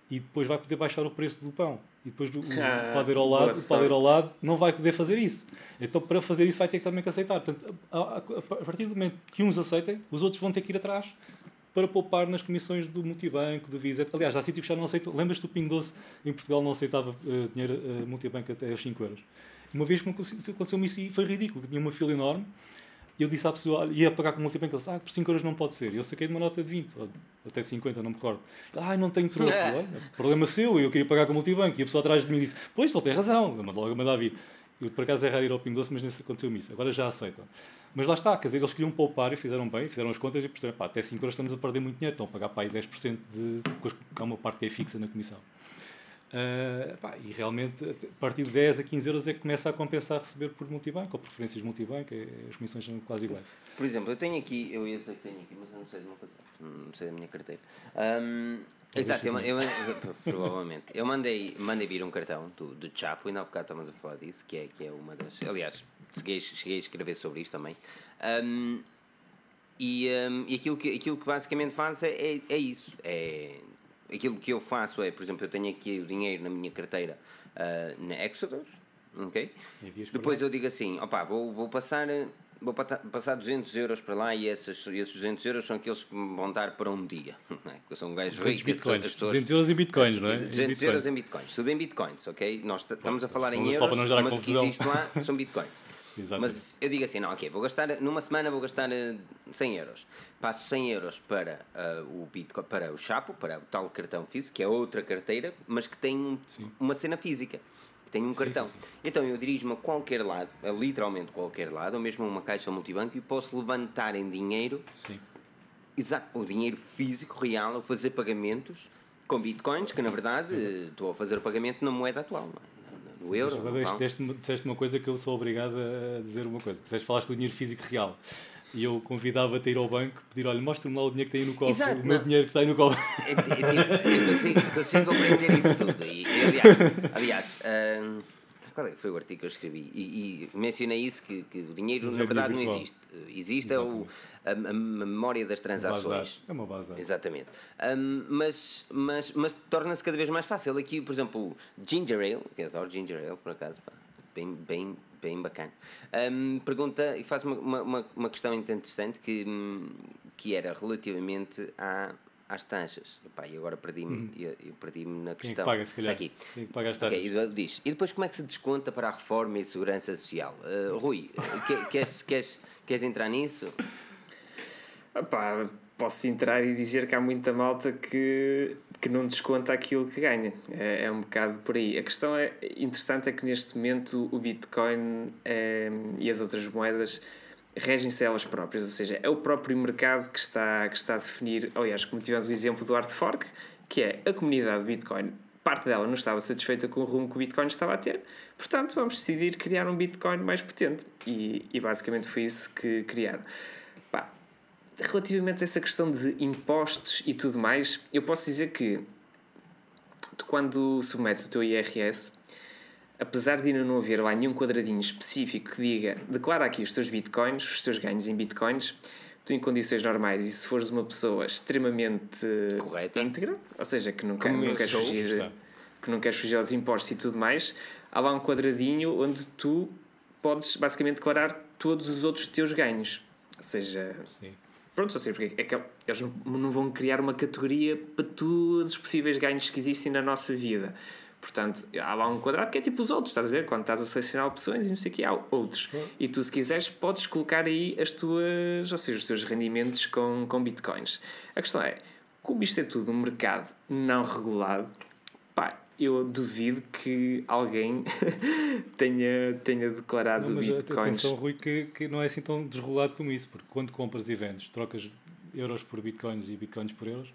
E depois vai poder baixar o preço do pão. E depois o, ah, padeiro ao lado, o padeiro ao lado não vai poder fazer isso. Então, para fazer isso, vai ter que também que aceitar. Portanto, a, a, a partir do momento que uns aceitem, os outros vão ter que ir atrás para poupar nas comissões do multibanco, do Visa. Aliás, há sítios que já não aceitam. Lembras-te do Pingo Doce em Portugal não aceitava uh, dinheiro uh, multibanco até aos 5 euros? Uma vez que aconteceu-me isso e foi ridículo. Tinha uma fila enorme e eu disse à pessoa, ia pagar com o multibanco, ele disse, ah, por 5 euros não pode ser. E eu saquei de uma nota de 20, ou até 50, não me recordo. Ah, não tenho troco. Problema seu, eu queria pagar com o multibanco. E a pessoa atrás de mim disse, pois, ele tem razão. Eu logo a mandar vir. Eu, por acaso, é raro ir ao Pingo Doce, mas nem aconteceu isso. Agora já aceitam. Mas lá está, quer dizer, eles queriam poupar e fizeram bem, fizeram as contas e perceberam, pá, até 5 euros estamos a perder muito dinheiro, estão a pagar para aí 10% de. há uma parte que é fixa na comissão. Uh, pá, e realmente, a partir de 10 a 15 euros é que começa a compensar receber por multibanco ou preferências multibanco, é, as comissões são quase iguais. Por exemplo, eu tenho aqui, eu ia dizer que tenho aqui, mas eu não sei de uma coisa, não sei da minha carteira. Um, exato, eu, eu, provavelmente. Eu mandei, mandei vir um cartão do, do Chapo, e na bocado estamos a falar disso, que é, que é uma das. Aliás, cheguei, cheguei a escrever sobre isto também. Um, e, um, e aquilo, que, aquilo que basicamente faz é, é, é isso. É, aquilo que eu faço é, por exemplo, eu tenho aqui o dinheiro na minha carteira uh, na Exodus, ok? Depois eu digo assim, opá, vou, vou passar vou passar 200 euros para lá e esses, esses 200 euros são aqueles que me vão dar para um dia. Não é? Eu sou um gajo rico. Bitcoins. Pessoas, 200 euros em bitcoins, não é? 200 em bitcoins. euros em bitcoins. Tudo em bitcoins, ok? Nós estamos a falar em euros, mas o que existe lá são bitcoins. Exatamente. Mas eu digo assim, não, ok, vou gastar, numa semana vou gastar 100 eh, euros. Passo 100 euros para, uh, o Bitcoin, para o Chapo, para o tal cartão físico, que é outra carteira, mas que tem uma cena física. Que tem um sim, cartão. Sim, sim. Então eu dirijo-me a qualquer lado, a literalmente qualquer lado, ou mesmo a uma caixa multibanco, e posso levantar em dinheiro Exato, o dinheiro físico, real, ou fazer pagamentos com bitcoins, que na verdade estou a fazer o pagamento na moeda atual. Não é? Do Sim, euro. Agora disseste, disseste uma coisa que eu sou obrigado a dizer uma coisa. Disseste, falaste do dinheiro físico real. E eu convidava-te a ir ao banco pedir: olha, mostra-me lá o dinheiro que tem aí no cofre, Exato, o meu não. dinheiro que está aí no cofre. Eu, eu, eu, consigo, consigo, compreender isso tudo. E, e aliás, aliás uh, qual é foi o artigo que eu escrevi? E, e mencionei isso, que, que o dinheiro na verdade não existe. Existe é o, a, a, memória das transações. É uma base de Exatamente. Um, mas mas, mas torna-se cada vez mais fácil. Aqui, por exemplo, Ginger Ale, que eu adoro Ginger Ale, por acaso, pá, bem, bem, bem bacana, um, pergunta e faz uma, uma, uma questão interessante que, que era relativamente à às taxas. Epá, e agora perdi-me hum. eu, eu perdi na questão. Quem que paga, se calhar? Está aqui. Quem que paga as taxas? Okay, diz, e depois como é que se desconta para a reforma e segurança social? Uh, Rui, queres, queres, queres entrar nisso? Epá, posso entrar e dizer que há muita malta que, que não desconta aquilo que ganha. É, é um bocado por aí. A questão é interessante é que neste momento o Bitcoin é, e as outras moedas regem-se elas próprias, ou seja, é o próprio mercado que está, que está a definir. Aliás, como tivemos o exemplo do Art Fork, que é a comunidade Bitcoin, parte dela não estava satisfeita com o rumo que o Bitcoin estava a ter, portanto, vamos decidir criar um Bitcoin mais potente. E, e basicamente foi isso que criaram. Pá, relativamente a essa questão de impostos e tudo mais, eu posso dizer que tu, quando submetes o teu IRS, apesar de ainda não haver lá nenhum quadradinho específico que diga declara aqui os teus bitcoins, os teus ganhos em bitcoins, tu em condições normais e se fores uma pessoa extremamente Correta. íntegra, ou seja, que não queres fugir, que não queres fugir aos impostos e tudo mais, há lá um quadradinho onde tu podes basicamente declarar todos os outros teus ganhos. Ou seja, Sim. pronto, só sei porque é que eles não vão criar uma categoria para todos os possíveis ganhos que existem na nossa vida. Portanto, há lá um quadrado que é tipo os outros, estás a ver? Quando estás a selecionar opções e não sei o que, há outros. E tu, se quiseres, podes colocar aí as tuas, ou seja, os teus rendimentos com, com bitcoins. A questão é, como isto é tudo um mercado não regulado, pá, eu duvido que alguém tenha, tenha declarado não, mas bitcoins. Atenção, Rui, que, que não é assim tão desregulado como isso, porque quando compras eventos, trocas euros por bitcoins e bitcoins por euros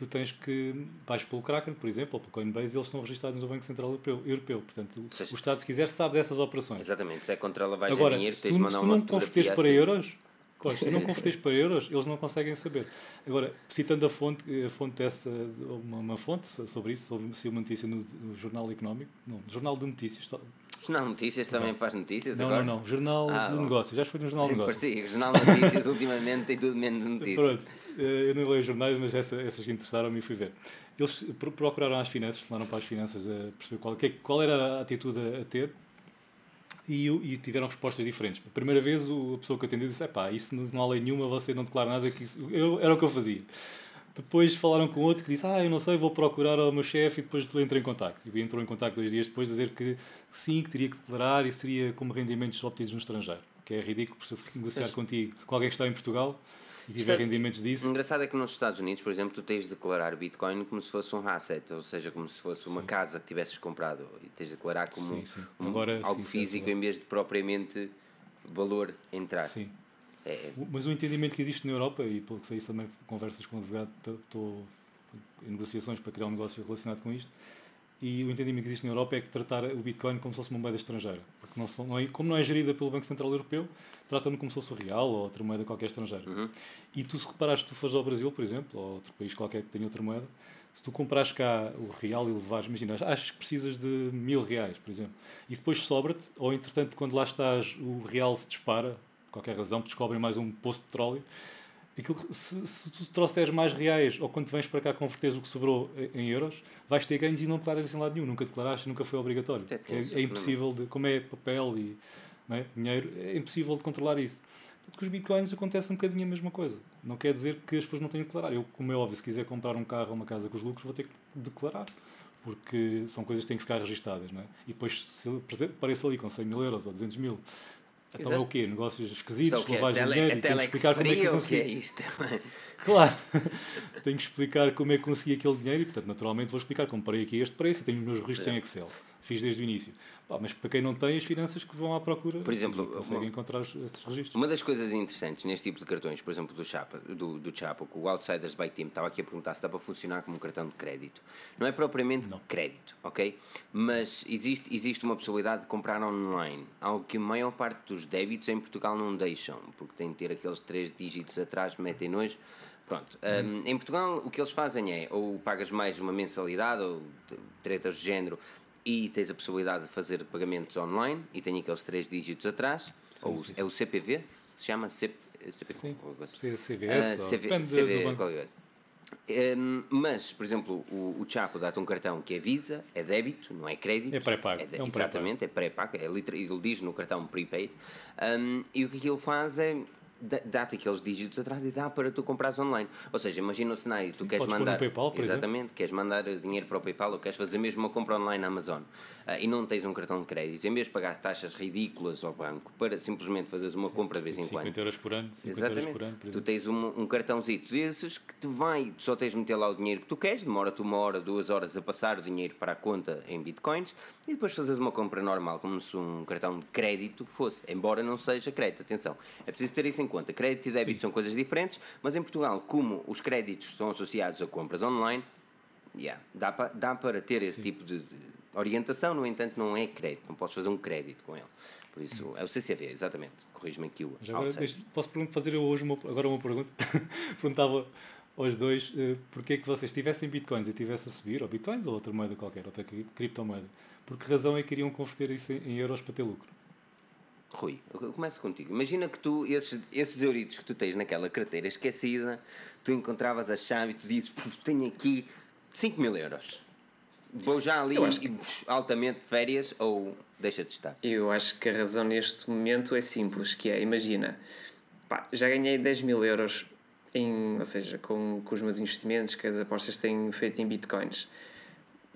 tu tens que vais pelo Kraken, por exemplo, ou pelo Coinbase, eles estão registrados no Banco Central Europeu. europeu. Portanto, Seja, o Estado, se quiser, sabe dessas operações. Exatamente, se é contra a lavagem Agora, dinheiro, tens de mandar uma não convertes para assim. euros, se não convertes para euros, eles não conseguem saber. Agora, citando a fonte, a fonte dessa, uma, uma fonte sobre isso, sobre se uma notícia no, no, Jornal Económico, não, Jornal de Notícias, Jornal Notícias também faz notícias não, agora? Não, não, Jornal ah, de bom. Negócios, já foi no Jornal de Negócios. Parecia, Jornal de Notícias ultimamente tem tudo menos notícias. Pronto, eh, eu não leio jornais, mas essa, essas interessaram-me e fui ver. Eles procuraram as finanças, falaram para as finanças a perceber qual, qual era a atitude a, ter e, e, tiveram respostas diferentes. A primeira vez a pessoa que atendeu disse: pá, isso não, não há lei nenhuma, você não declara nada, que isso, eu, era o que eu fazia. Depois falaram com outro que disse: Ah, eu não sei, vou procurar ao meu chefe e depois entrou em contato. E entrou em contato dois dias depois dizer que sim, que teria que declarar e seria como rendimentos obtidos no estrangeiro. Que é ridículo, por se negociar Mas... contigo com alguém que está em Portugal e tiver rendimentos disso. Engraçado é que nos Estados Unidos, por exemplo, tu tens de declarar Bitcoin como se fosse um asset, ou seja, como se fosse uma sim. casa que tivesses comprado e tens de declarar como sim, sim. Um, Agora, algo físico em vez de propriamente valor entrar. Sim. É. Mas o entendimento que existe na Europa, e pelo que sei, também conversas com o advogado, estou em negociações para criar um negócio relacionado com isto, e o entendimento que existe na Europa é que tratar o Bitcoin como se fosse uma moeda estrangeira. Porque não são, não é, como não é gerida pelo Banco Central Europeu, tratam-no como se fosse o real ou outra moeda qualquer estrangeira. Uhum. E tu, se reparares, tu fores ao Brasil, por exemplo, ou outro país qualquer que tenha outra moeda, se tu comprares cá o real e levares, imagina, achas que precisas de mil reais, por exemplo, e depois sobra-te, ou entretanto, quando lá estás, o real se dispara, qualquer razão, descobrem mais um poço de petróleo, aquilo, se, se tu trouxeres mais reais ou quando vens para cá converteres o que sobrou em euros, vais ter ganhos e não declaras em lado nenhum. Nunca declaraste, nunca foi obrigatório. É, é, é impossível, de, como é papel e é? dinheiro, é impossível de controlar isso. Tanto que os bitcoins acontece um bocadinho a mesma coisa. Não quer dizer que as pessoas não tenham que declarar. Eu, como é óbvio, se quiser comprar um carro ou uma casa com os lucros, vou ter que declarar. Porque são coisas que têm que ficar registadas. Não é? E depois, se aparece ali com 100 mil euros ou 200 mil então é o quê? Negócios esquisitos, é lavagem de dinheiro, tenho que explicar como é que eu consegui. Que é isto? claro, tenho que explicar como é que consegui aquele dinheiro e, portanto, naturalmente vou explicar, comprei aqui este preço e tenho os meus registros em Excel. Fiz desde o início. Pá, mas para quem não tem as finanças que vão à procura, por exemplo, conseguem encontrar estes registros. Uma das coisas interessantes neste tipo de cartões, por exemplo, do Chapa, do, do Chapo, que o Outsiders by Team estava aqui a perguntar se dá para funcionar como um cartão de crédito. Não é propriamente não. crédito, ok? Mas existe, existe uma possibilidade de comprar online, algo que a maior parte dos débitos em Portugal não deixam, porque tem de ter aqueles três dígitos atrás, metem nojo. Pronto, um, em Portugal o que eles fazem é ou pagas mais uma mensalidade ou tretas de género e tens a possibilidade de fazer pagamentos online e tem aqueles três dígitos atrás, sim, ou sim, é o CPV, se chama CP, CPV, sim, CVS, uh, CV, CV, qualquer coisa. Um, mas, por exemplo, o, o Chapo dá-te um cartão que é Visa, é débito, não é crédito. É pré-pago. É, é um exatamente, pré é pré-pago. É, ele diz no cartão prepaid. Um, e o que ele faz é dá-te aqueles dígitos atrás e dá para tu comprares online. Ou seja, imagina o cenário, Sim, tu queres mandar. PayPal, exatamente, exemplo. queres mandar dinheiro para o PayPal ou queres fazer mesmo uma compra online na Amazon e não tens um cartão de crédito, em vez de pagar taxas ridículas ao banco para simplesmente fazeres uma Sim, compra de vez em 50 quando. euros por ano, 50 exatamente. euros por ano. Por tu tens um, um cartãozito desses que te vai, só tens de meter lá o dinheiro que tu queres, demora-te uma hora, duas horas a passar o dinheiro para a conta em bitcoins e depois fazes uma compra normal, como se um cartão de crédito fosse, embora não seja crédito. Atenção, é preciso ter isso em conta. Crédito e débito créditos são coisas diferentes, mas em Portugal, como os créditos estão associados a compras online, yeah, dá, pa, dá para ter esse Sim. tipo de, de, orientação, no entanto, não é crédito, não podes fazer um crédito com ele. Por isso, é o CCV, exatamente. Corrijo-me aqui o. Agora, posso fazer eu hoje uma, agora uma pergunta? Perguntava aos dois uh, porque é que vocês tivessem bitcoins e tivessem a subir, ou bitcoins ou outra moeda qualquer, outra criptomoeda, por que razão é que queriam converter isso em euros para ter lucro? Rui, eu começo contigo. Imagina que tu, esses, esses euritos que tu tens naquela carteira esquecida, tu encontravas a chave e tu dizes, tenho aqui 5 mil euros. Vou já ali que... altamente férias ou deixa de estar? Eu acho que a razão neste momento é simples, que é, imagina, pá, já ganhei 10 mil euros em, ou seja, com, com os meus investimentos que as apostas têm feito em bitcoins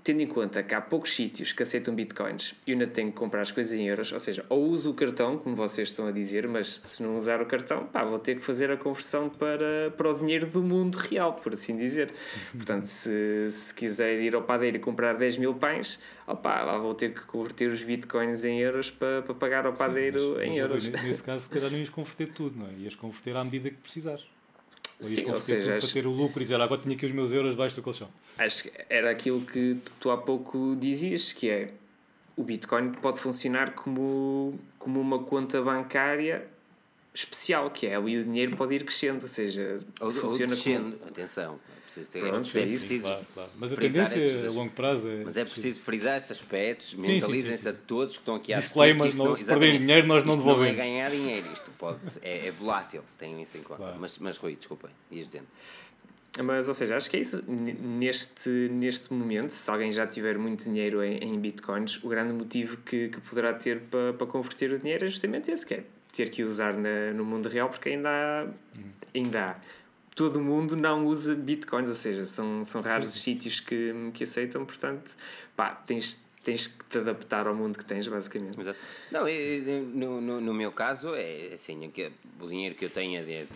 tendo em conta que há poucos sítios que aceitam bitcoins e eu ainda tenho que comprar as coisas em euros, ou seja, ou uso o cartão, como vocês estão a dizer, mas se não usar o cartão, pá, vou ter que fazer a conversão para, para o dinheiro do mundo real, por assim dizer. Portanto, se, se quiser ir ao padeiro e comprar 10 mil pães, opá, lá vou ter que converter os bitcoins em euros para, para pagar ao padeiro Sim, mas, em mas, euros. Nesse caso, se calhar não ias converter tudo, não é? Ias converter à medida que precisares. Sim, ou seja, acho... para ter o lucro e dizer agora tinha aqui os meus euros baixo do colchão. Acho que era aquilo que tu há pouco dizias, que é o Bitcoin pode funcionar como, como uma conta bancária especial, que é ali o dinheiro pode ir crescendo, ou seja, ou, funciona ou descendo, como... atenção, preciso ter Pronto, é isso. Claro, claro. Mas a tendência esses, a longo prazo é. Mas é preciso frisar esses aspectos, mentalizem-se a todos que estão aqui a Disclaimer: não, se perderem dinheiro, nós não devolvemos. Não é ganhar dinheiro, isto pode, é, é volátil, tenham isso em conta. Claro. Mas, mas Rui, desculpem, ias dizendo. Mas, ou seja, acho que é isso. Neste, neste momento, se alguém já tiver muito dinheiro em, em bitcoins, o grande motivo que, que poderá ter para, para converter o dinheiro é justamente esse, que é ter que usar na, no mundo real, porque ainda há, ainda há todo mundo não usa bitcoins, ou seja, são, são raros Sim. os sítios que, que aceitam, portanto, pá, tens, tens que te adaptar ao mundo que tens, basicamente. Exato. Não, no, no, no, meu caso, é assim, é o dinheiro que eu tenho é, é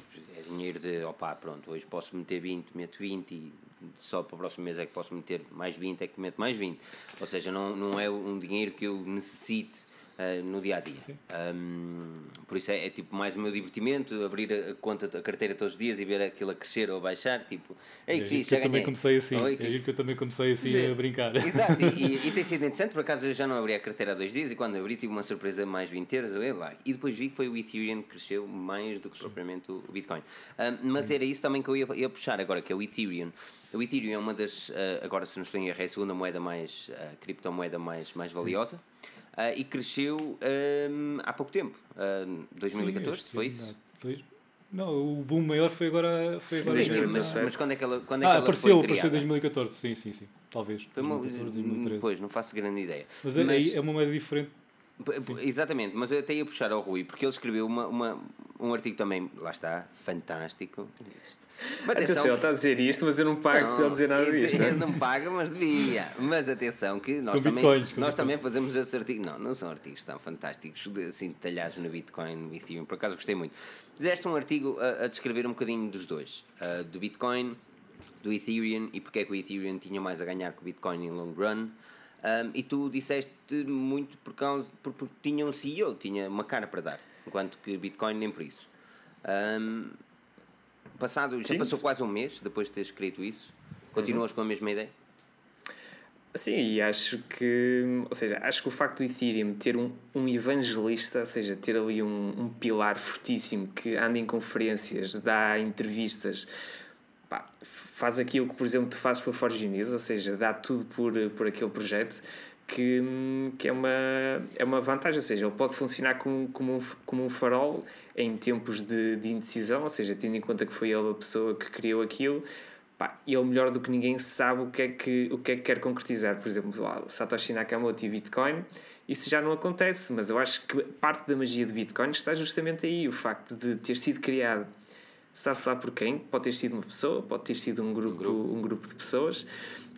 dinheiro de, opá, pronto, hoje posso meter 20, meto 20 e só para o próximo mês é que posso meter mais 20, é que meto mais 20. Ou seja, não, não é um dinheiro que eu necessite uh, no dia a dia. Um, por isso é, é, tipo mais o meu divertimento, abrir a conta, a carteira todos os dias e ver aquilo a crescer ou a baixar. Tipo, ei, é que eu também comecei assim. Oh, é que eu também comecei assim Sim. a brincar. Exato, e, e, e, tem sido interessante. Por acaso eu já não abri a carteira há dois dias e quando abri tive uma surpresa mais 20 euros. Eu lá. E depois vi que foi o Ethereum que cresceu mais do que propriamente o Bitcoin. Um, mas era isso também que eu ia, ia puxar agora, que é o Ethereum. O Ethereum é uma das, uh, agora se não estou em erro, é a segunda moeda mais, uh, criptomoeda mais, mais valiosa. Sim e cresceu um, há pouco tempo, uh, 2014, sim, foi isso? Não, o boom maior foi agora. Foi agora sim, sim, mas, mas, quando é que ela, quando é ah, que ela apareceu, foi apareceu em 2014, sim, sim, sim, talvez. Foi uma, 2014, 2013. Pois, não faço grande ideia. Mas, é, mas é uma moeda diferente Sim. Exatamente, mas eu até ia puxar ao Rui, porque ele escreveu uma, uma, um artigo também, lá está, fantástico. Mas atenção, ele está a dizer isto, mas eu não pago não, para ele dizer nada disto. Ele não paga, mas devia. Mas atenção, que nós, também, bitcoins, nós também fazemos esses artigos. Não, não são artigos tão fantásticos, assim, detalhados no Bitcoin, no Ethereum. Por acaso gostei muito. Fizeste um artigo a, a descrever um bocadinho dos dois: uh, do Bitcoin, do Ethereum e porque é que o Ethereum tinha mais a ganhar que o Bitcoin em long run. Um, e tu disseste muito por causa porque tinha um CEO, tinha uma cara para dar, enquanto que Bitcoin nem por isso. Um, passado, já Sim. passou quase um mês depois de ter escrito isso. Continuas uhum. com a mesma ideia? Sim, e acho que, ou seja, acho que o facto do Ethereum ter um, um evangelista, ou seja, ter ali um, um pilar fortíssimo que anda em conferências, dá entrevistas, pá, faz aquilo que, por exemplo, tu fazes para a Forge News, ou seja, dá tudo por, por aquele projeto, que, que é, uma, é uma vantagem, ou seja, ele pode funcionar como, como, um, como um farol em tempos de, de indecisão, ou seja, tendo em conta que foi ele a pessoa que criou aquilo, pá, ele melhor do que ninguém sabe o que é que, o que, é que quer concretizar. Por exemplo, lá, o Satoshi Nakamoto e Bitcoin, isso já não acontece, mas eu acho que parte da magia do Bitcoin está justamente aí, o facto de ter sido criado sabe-se lá por quem, pode ter sido uma pessoa, pode ter sido um grupo, um grupo, um grupo de pessoas,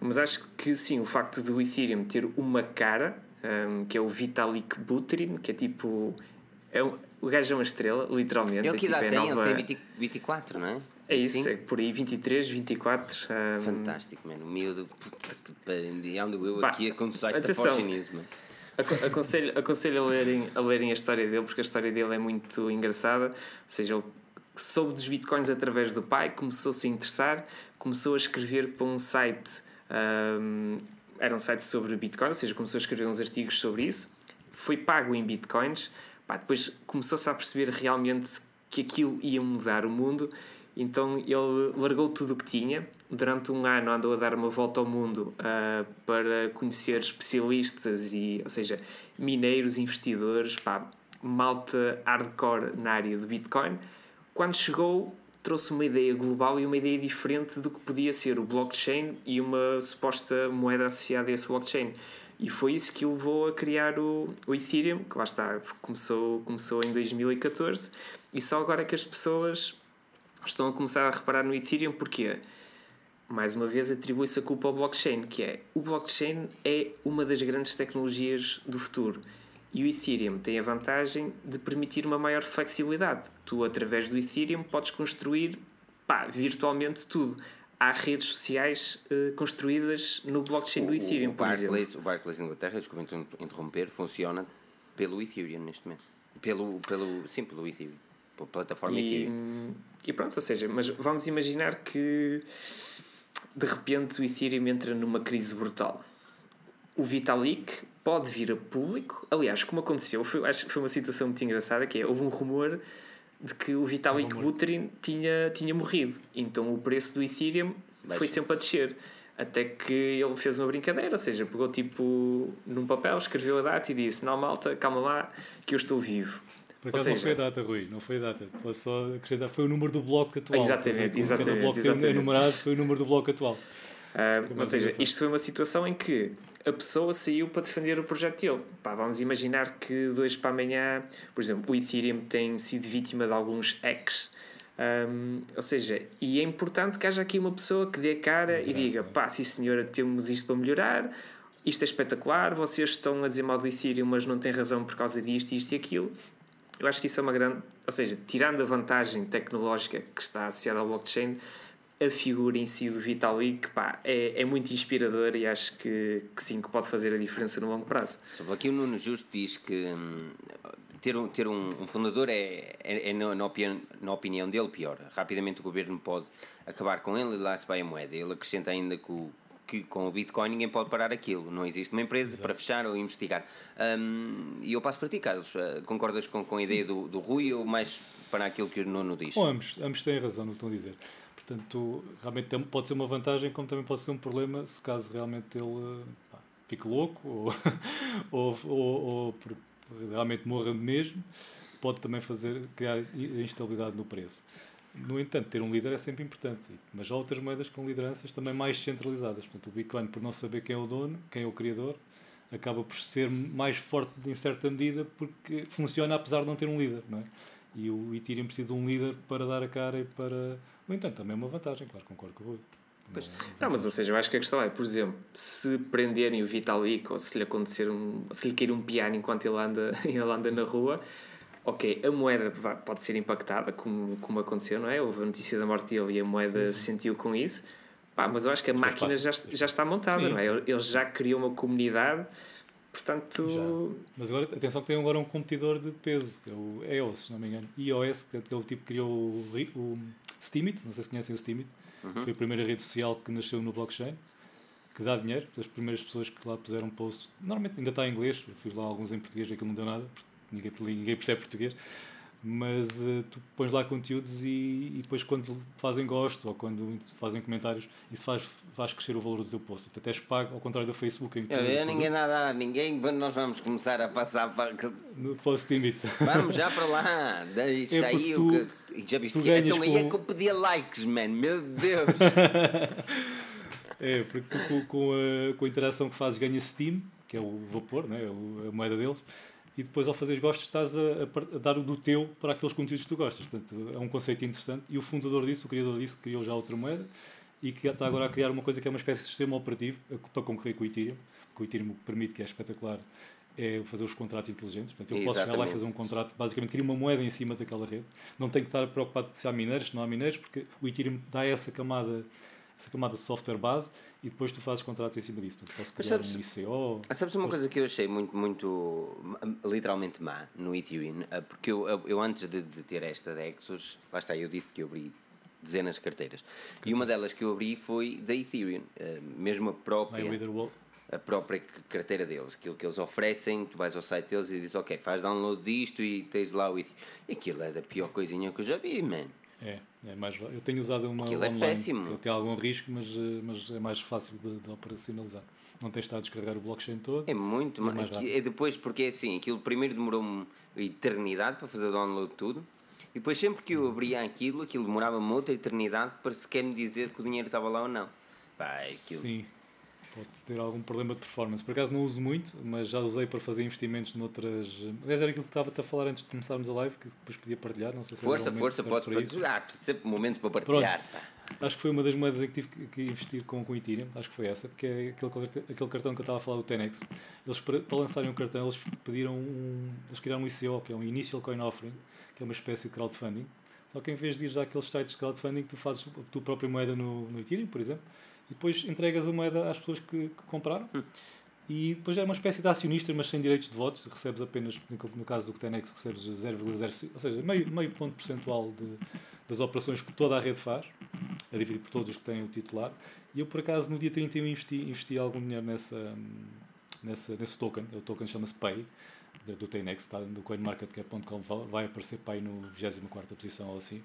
mas acho que sim, o facto do Ethereum ter uma cara, um, que é o Vitalik Buterin, que é tipo. É um, o gajo é uma estrela, literalmente. Ele que é, tipo, idade é tem? Nova... Ele tem 24, não é? É isso, é por aí 23, 24. Um... Fantástico, mano. O miúdo. Eu aqui com o site da Forge Aconselho, aconselho a, lerem, a lerem a história dele, porque a história dele é muito engraçada. Ou seja, ele soube dos bitcoins através do pai, começou-se a interessar, começou a escrever para um site, um, era um site sobre bitcoin, ou seja, começou a escrever uns artigos sobre isso, foi pago em bitcoins, pá, depois começou-se a perceber realmente que aquilo ia mudar o mundo, então ele largou tudo o que tinha, durante um ano andou a dar uma volta ao mundo uh, para conhecer especialistas e, ou seja, mineiros, investidores, pá, malta hardcore na área do Bitcoin. Quando chegou, trouxe uma ideia global e uma ideia diferente do que podia ser o blockchain e uma suposta moeda associada a esse blockchain. E foi isso que levou a criar o, o Ethereum, que lá está, começou, começou em 2014, e só agora que as pessoas estão a começar a reparar no Ethereum, porque mais uma vez atribui-se a culpa ao blockchain, que é o blockchain é uma das grandes tecnologias do futuro. E o Ethereum tem a vantagem de permitir uma maior flexibilidade. Tu, através do Ethereum, podes construir pá, virtualmente tudo. Há redes sociais uh, construídas no blockchain o, do Ethereum, o por Barclays, exemplo. O Barclays Inglaterra, desculpa interromper, funciona pelo Ethereum neste momento. Pelo, pelo, sim, pelo Ethereum. Pela plataforma e, Ethereum. E pronto, ou seja, mas vamos imaginar que de repente o Ethereum entra numa crise brutal. O Vitalik pode vir a público. Aliás, como aconteceu, foi, acho que foi uma situação muito engraçada, que é, houve um rumor de que o Vitalik um Buterin tinha, tinha morrido. Então o preço do Ethereum Baixa. foi sempre a descer. Até que ele fez uma brincadeira, ou seja, pegou tipo num papel, escreveu a data e disse: Não, malta, calma lá, que eu estou vivo. Por acaso seja, não foi a data, Rui, não foi a data. Foi só acrescentar, foi o número do bloco atual. Exatamente, exatamente. O bloco exatamente. é numerado, foi o número do bloco atual. Uh, ou seja, isto foi uma situação em que a pessoa saiu para defender o projeto dele. Pá, vamos imaginar que dois para amanhã, por exemplo, o Ethereum tem sido vítima de alguns hacks. Um, ou seja, e é importante que haja aqui uma pessoa que dê cara e diga: pá, sim senhora, temos isto para melhorar, isto é espetacular, vocês estão a dizer mal do Ethereum, mas não têm razão por causa disto, isto e aquilo. Eu acho que isso é uma grande. Ou seja, tirando a vantagem tecnológica que está associada ao blockchain, a figura em si do Vitalik pá, é, é muito inspiradora e acho que, que sim, que pode fazer a diferença no longo prazo. Aqui o Nuno Justo diz que hum, ter, um, ter um, um fundador é, é, é na, na, opinião, na opinião dele pior. Rapidamente o governo pode acabar com ele e lá se vai a moeda. Ele acrescenta ainda que o, que com o Bitcoin ninguém pode parar aquilo. Não existe uma empresa Exato. para fechar ou investigar. Um, e eu passo para ti, Carlos. Uh, concordas com, com a ideia do, do Rui ou mais para aquilo que o Nuno diz? Bom, ambos, ambos têm razão no que estão a dizer. Portanto, realmente pode ser uma vantagem, como também pode ser um problema se caso realmente ele pá, fique louco ou, ou, ou, ou realmente morra mesmo, pode também fazer criar instabilidade no preço. No entanto, ter um líder é sempre importante, mas há outras moedas com lideranças também mais centralizadas. Portanto, o Bitcoin, por não saber quem é o dono, quem é o criador, acaba por ser mais forte em certa medida porque funciona apesar de não ter um líder. Não é? E o Ethereum precisa de um líder para dar a cara e para no entanto, também é uma vantagem, claro, concordo com o Rui. Pois. Não, mas ou seja, eu acho que a questão é, por exemplo, se prenderem o Vitalik ou se lhe acontecer um, se lhe cair um piano enquanto ele anda, ele anda na rua, ok, a moeda pode ser impactada, como, como aconteceu, não é? Houve a notícia da morte dele e a moeda sim, sim. sentiu com isso, Pá, mas eu acho que a máquina já, já está montada, sim, não é? Ele já criou uma comunidade, portanto. Já. Mas agora, atenção que tem agora um competidor de peso, que é o EOS, se não me engano. iOS, que é o tipo que criou o, o Steemit, não sei se conhecem o Steemit, uhum. foi a primeira rede social que nasceu no blockchain, que dá dinheiro, as primeiras pessoas que lá puseram posts, normalmente ainda está em inglês, eu fiz lá alguns em português, aquilo não deu nada, ninguém, ninguém percebe português, mas uh, tu pões lá conteúdos e, e, depois quando fazem gosto ou quando fazem comentários, isso faz, faz crescer o valor do teu post. Até és pago, ao contrário do Facebook. Em que eu, eu ninguém nada, ninguém, nós vamos começar a passar para. No post limit. Vamos já para lá, deixa é aí tu, o que. Já viste que então aí é que eu pedia likes, man, meu Deus! é, porque tu com, com, a, com a interação que fazes ganhas Steam, que é o vapor, né? é a moeda deles e depois ao fazer gostos estás a, a, dar o do teu para aqueles conteúdos que tu gostas. Portanto, é um conceito interessante e o fundador disso, o criador disso, criou já outra moeda e que está agora a criar uma coisa que é uma espécie de sistema operativo para concorrer com o Ethereum, que o Ethereum permite, que é espetacular, é fazer os contratos inteligentes. Portanto, eu posso chegar lá e fazer um contrato, basicamente criar uma moeda em cima daquela rede. Não tenho que estar preocupado se há mineiros, se não há mineiros, porque o Ethereum dá essa camada essa camada de software base e depois tu fazes contratos em cima disso. Portanto, posso criar sabes, um ICO. Sabes uma coisa que eu achei muito, muito literalmente má no Ethereum? Ah, porque eu, eu, antes de, de, ter esta Dexos, lá está, eu disse que eu abri dezenas de carteiras. E uma delas que eu abri foi da Ethereum, ah, mesmo a própria. A própria carteira deles, aquilo que eles oferecem, tu vais ao site deles e dizes, ok, faz download disto e tens lá o Ethereum. E aquilo é da pior coisinha que eu já vi, man É, é mais, eu tenho usado uma Aquilo é online, é péssimo. tem algum risco, mas, eh, mas é mais fácil de, de operacionalizar. Não tens estado a descarregar o blockchain todo. É muito, é mais é depois, porque é assim, aquilo primeiro demorou-me eternidade para fazer o download tudo, e depois sempre que eu abria aquilo, aquilo demorava-me outra eternidade para sequer me dizer que o dinheiro estava lá ou não. Pá, aquilo... Sim, pode ter algum problema de performance. Por acaso não uso muito, mas já usei para fazer investimentos noutras. Aliás, era aquilo que estava a falar antes de começarmos a live, que depois podia partilhar. Não sei se força, força, podes partilhar. Sempre momento para partilhar. Acho que foi uma das moedas em que tive que investir com, o Ethereum, acho que foi essa, porque é aquele, aquele cartão que eu estava a falar do Tenex. Eles, para, lançarem um cartão, eles pediram um. Eles criaram um ICO, que é um Initial Coin Offering, que é uma espécie de crowdfunding. Só que em vez de ir já àqueles sites de crowdfunding, tu fazes a tua própria moeda no, no Ethereum, por exemplo, e depois entregas a moeda às pessoas que, que compraram. Hum. E depois é uma espécie de acionista, mas sem direitos de votos. Recebes apenas, no caso do Tenex, recebes 0,05, ou seja, meio, meio ponto percentual de, das operações que toda a rede faz, a dividir por todos os que têm o titular. E eu, por acaso, no dia 31 investi, investi algum dinheiro nessa, nessa, nesse token. O token chama-se Pay, do Tenex, está no coinmarketcap.com, vai aparecer Pay no 24 posição ou assim.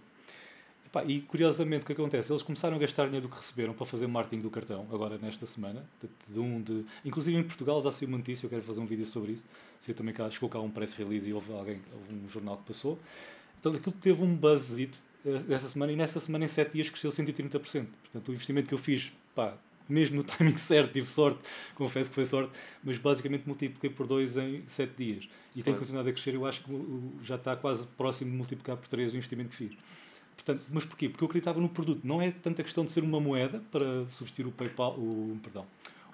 Pá, e curiosamente o que acontece? Eles começaram a gastar dinheiro do que receberam para fazer marketing do cartão, agora nesta semana. De, de um de, inclusive em Portugal já saiu uma notícia, eu quero fazer um vídeo sobre isso. Se eu também cá, chegou cá um press release e houve alguém, houve um jornal que passou. Então aquilo teve um buzzito essa semana e nessa semana em 7 dias cresceu 130%. Portanto, o investimento que eu fiz, pá, mesmo no timing certo, tive sorte, confesso que foi sorte, mas basicamente multipliquei por 2 em 7 dias. E tem continuado a crescer, eu acho que já está quase próximo de multiplicar por 3 o investimento que fiz. Portanto, mas porquê? Porque eu acreditava no produto. Não é tanta questão de ser uma moeda para substituir o PayPal, o, perdão,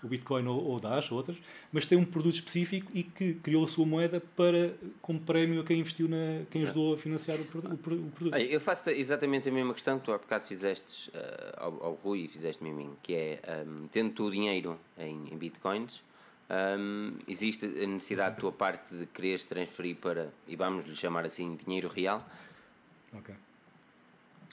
o Bitcoin ou, ou Dash ou outras, mas tem um produto específico e que criou a sua moeda para como prémio a quem investiu na quem ajudou a financiar o, o, o produto. Olha, eu faço exatamente a mesma questão que tu há bocado fizeste uh, ao, ao Rui e fizeste-me a mim, que é um, tendo tu o dinheiro em, em Bitcoins, um, existe a necessidade da tua parte de quereres transferir para, e vamos lhe chamar assim, dinheiro real. Ok.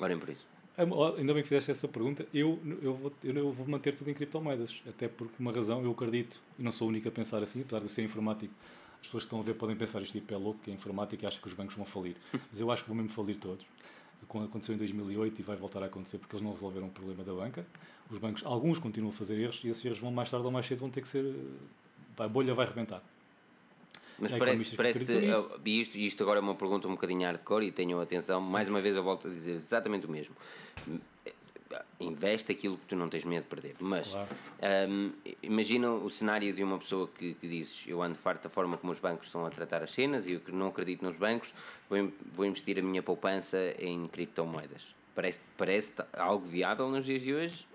Orem por isso. Ainda bem que fizeste essa pergunta. Eu, eu, vou, eu vou manter tudo em criptomoedas. Até por uma razão, eu acredito, e não sou o único a pensar assim, apesar de ser informático, as pessoas que estão a ver podem pensar este tipo é louco, que é informático e acha que os bancos vão falir. Mas eu acho que vão mesmo falir todos. Aconteceu em 2008 e vai voltar a acontecer porque eles não resolveram o problema da banca. Os bancos, alguns continuam a fazer erros e esses erros vão mais tarde ou mais cedo vão ter que ser. A bolha vai rebentar. Mas é parece, parece e isto, isto agora é uma pergunta um bocadinho hardcore e tenham atenção, Sim. mais uma vez eu volto a dizer exatamente o mesmo. Investe aquilo que tu não tens medo de perder. Mas claro. um, imagina o cenário de uma pessoa que, que dizes eu ando farto da forma como os bancos estão a tratar as cenas e eu não acredito nos bancos, vou, vou investir a minha poupança em criptomoedas. Parece, parece algo viável nos dias de hoje?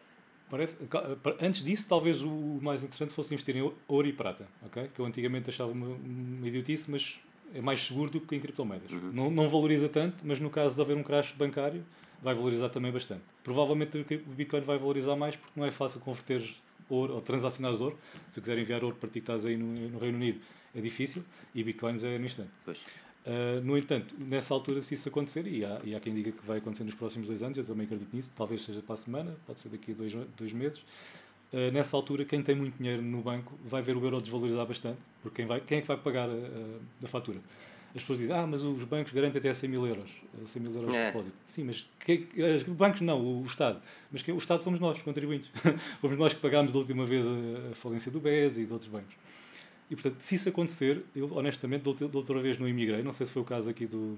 Parece, antes disso, talvez o mais interessante fosse investir em ouro e prata, ok? Que eu antigamente achava uma, uma idiotice, mas é mais seguro do que em criptomoedas. Uhum. Não, não valoriza tanto, mas no caso de haver um crash bancário, vai valorizar também bastante. Provavelmente o Bitcoin vai valorizar mais porque não é fácil converter ouro ou transacionar ouro. Se quiser enviar ouro para ti que estás aí no, no Reino Unido, é difícil e Bitcoins é no instante. Pois. Uh, no entanto, nessa altura, se isso acontecer, e há, e há quem diga que vai acontecer nos próximos dois anos, eu também acredito nisso, talvez seja para a semana, pode ser daqui a dois, dois meses. Uh, nessa altura, quem tem muito dinheiro no banco vai ver o euro desvalorizar bastante, porque quem, vai, quem é que vai pagar a, a, a fatura? As pessoas dizem, ah, mas os bancos garantem até 100 mil euros, 100 mil euros é. de depósito. Sim, mas que, os bancos não, o, o Estado. Mas que, o Estado somos nós, os contribuintes. Fomos nós que pagámos da última vez a, a falência do BES e de outros bancos. E portanto, se isso acontecer, eu honestamente, da outra vez não imigrei, não sei se foi o caso aqui do,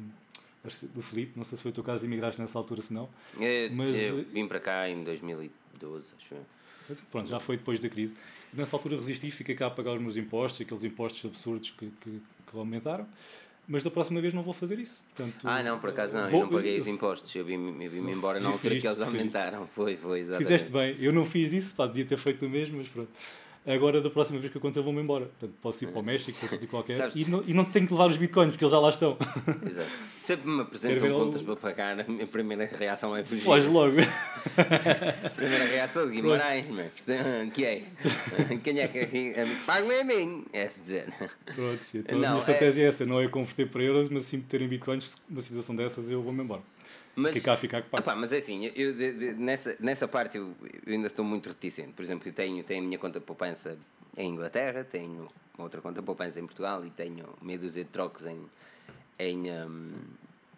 do Filipe, não sei se foi o teu caso de imigraste nessa altura, se não. Eu, mas, eu vim para cá em 2012, acho eu. Pronto, já foi depois da crise. Nessa altura resisti, fiquei cá a pagar os meus impostos, aqueles impostos absurdos que, que, que aumentaram. Mas da próxima vez não vou fazer isso. Portanto, ah, não, por acaso não, vou, eu não paguei os impostos. Eu vim-me vim embora na altura que eles aumentaram. Foi, foi, exatamente. Fizeste bem, eu não fiz isso, pá, devia ter feito o mesmo, mas pronto. Agora, da próxima vez que acontecer, vou-me embora. Portanto, posso ir para o México, para de qualquer. e não, e não tenho que levar os bitcoins, porque eles já lá estão. Exato. Sempre me apresentam contas para pagar, a minha primeira reação é fugir. Foge logo. primeira reação, Guimarães, mas que é? Quem é que paga-me a mim? É se dizer. Pronto, então não, a minha estratégia é... é essa, não é converter para euros, mas sim terem bitcoins, numa situação dessas eu vou-me embora. Mas, ficar, ficar com opa, mas é assim, eu, de, de, nessa, nessa parte eu, eu, ainda estou muito reticente. Por exemplo, eu tenho, tenho a minha conta de poupança em Inglaterra, tenho outra conta de poupança em Portugal e tenho meia dúzia de trocos em, em, um,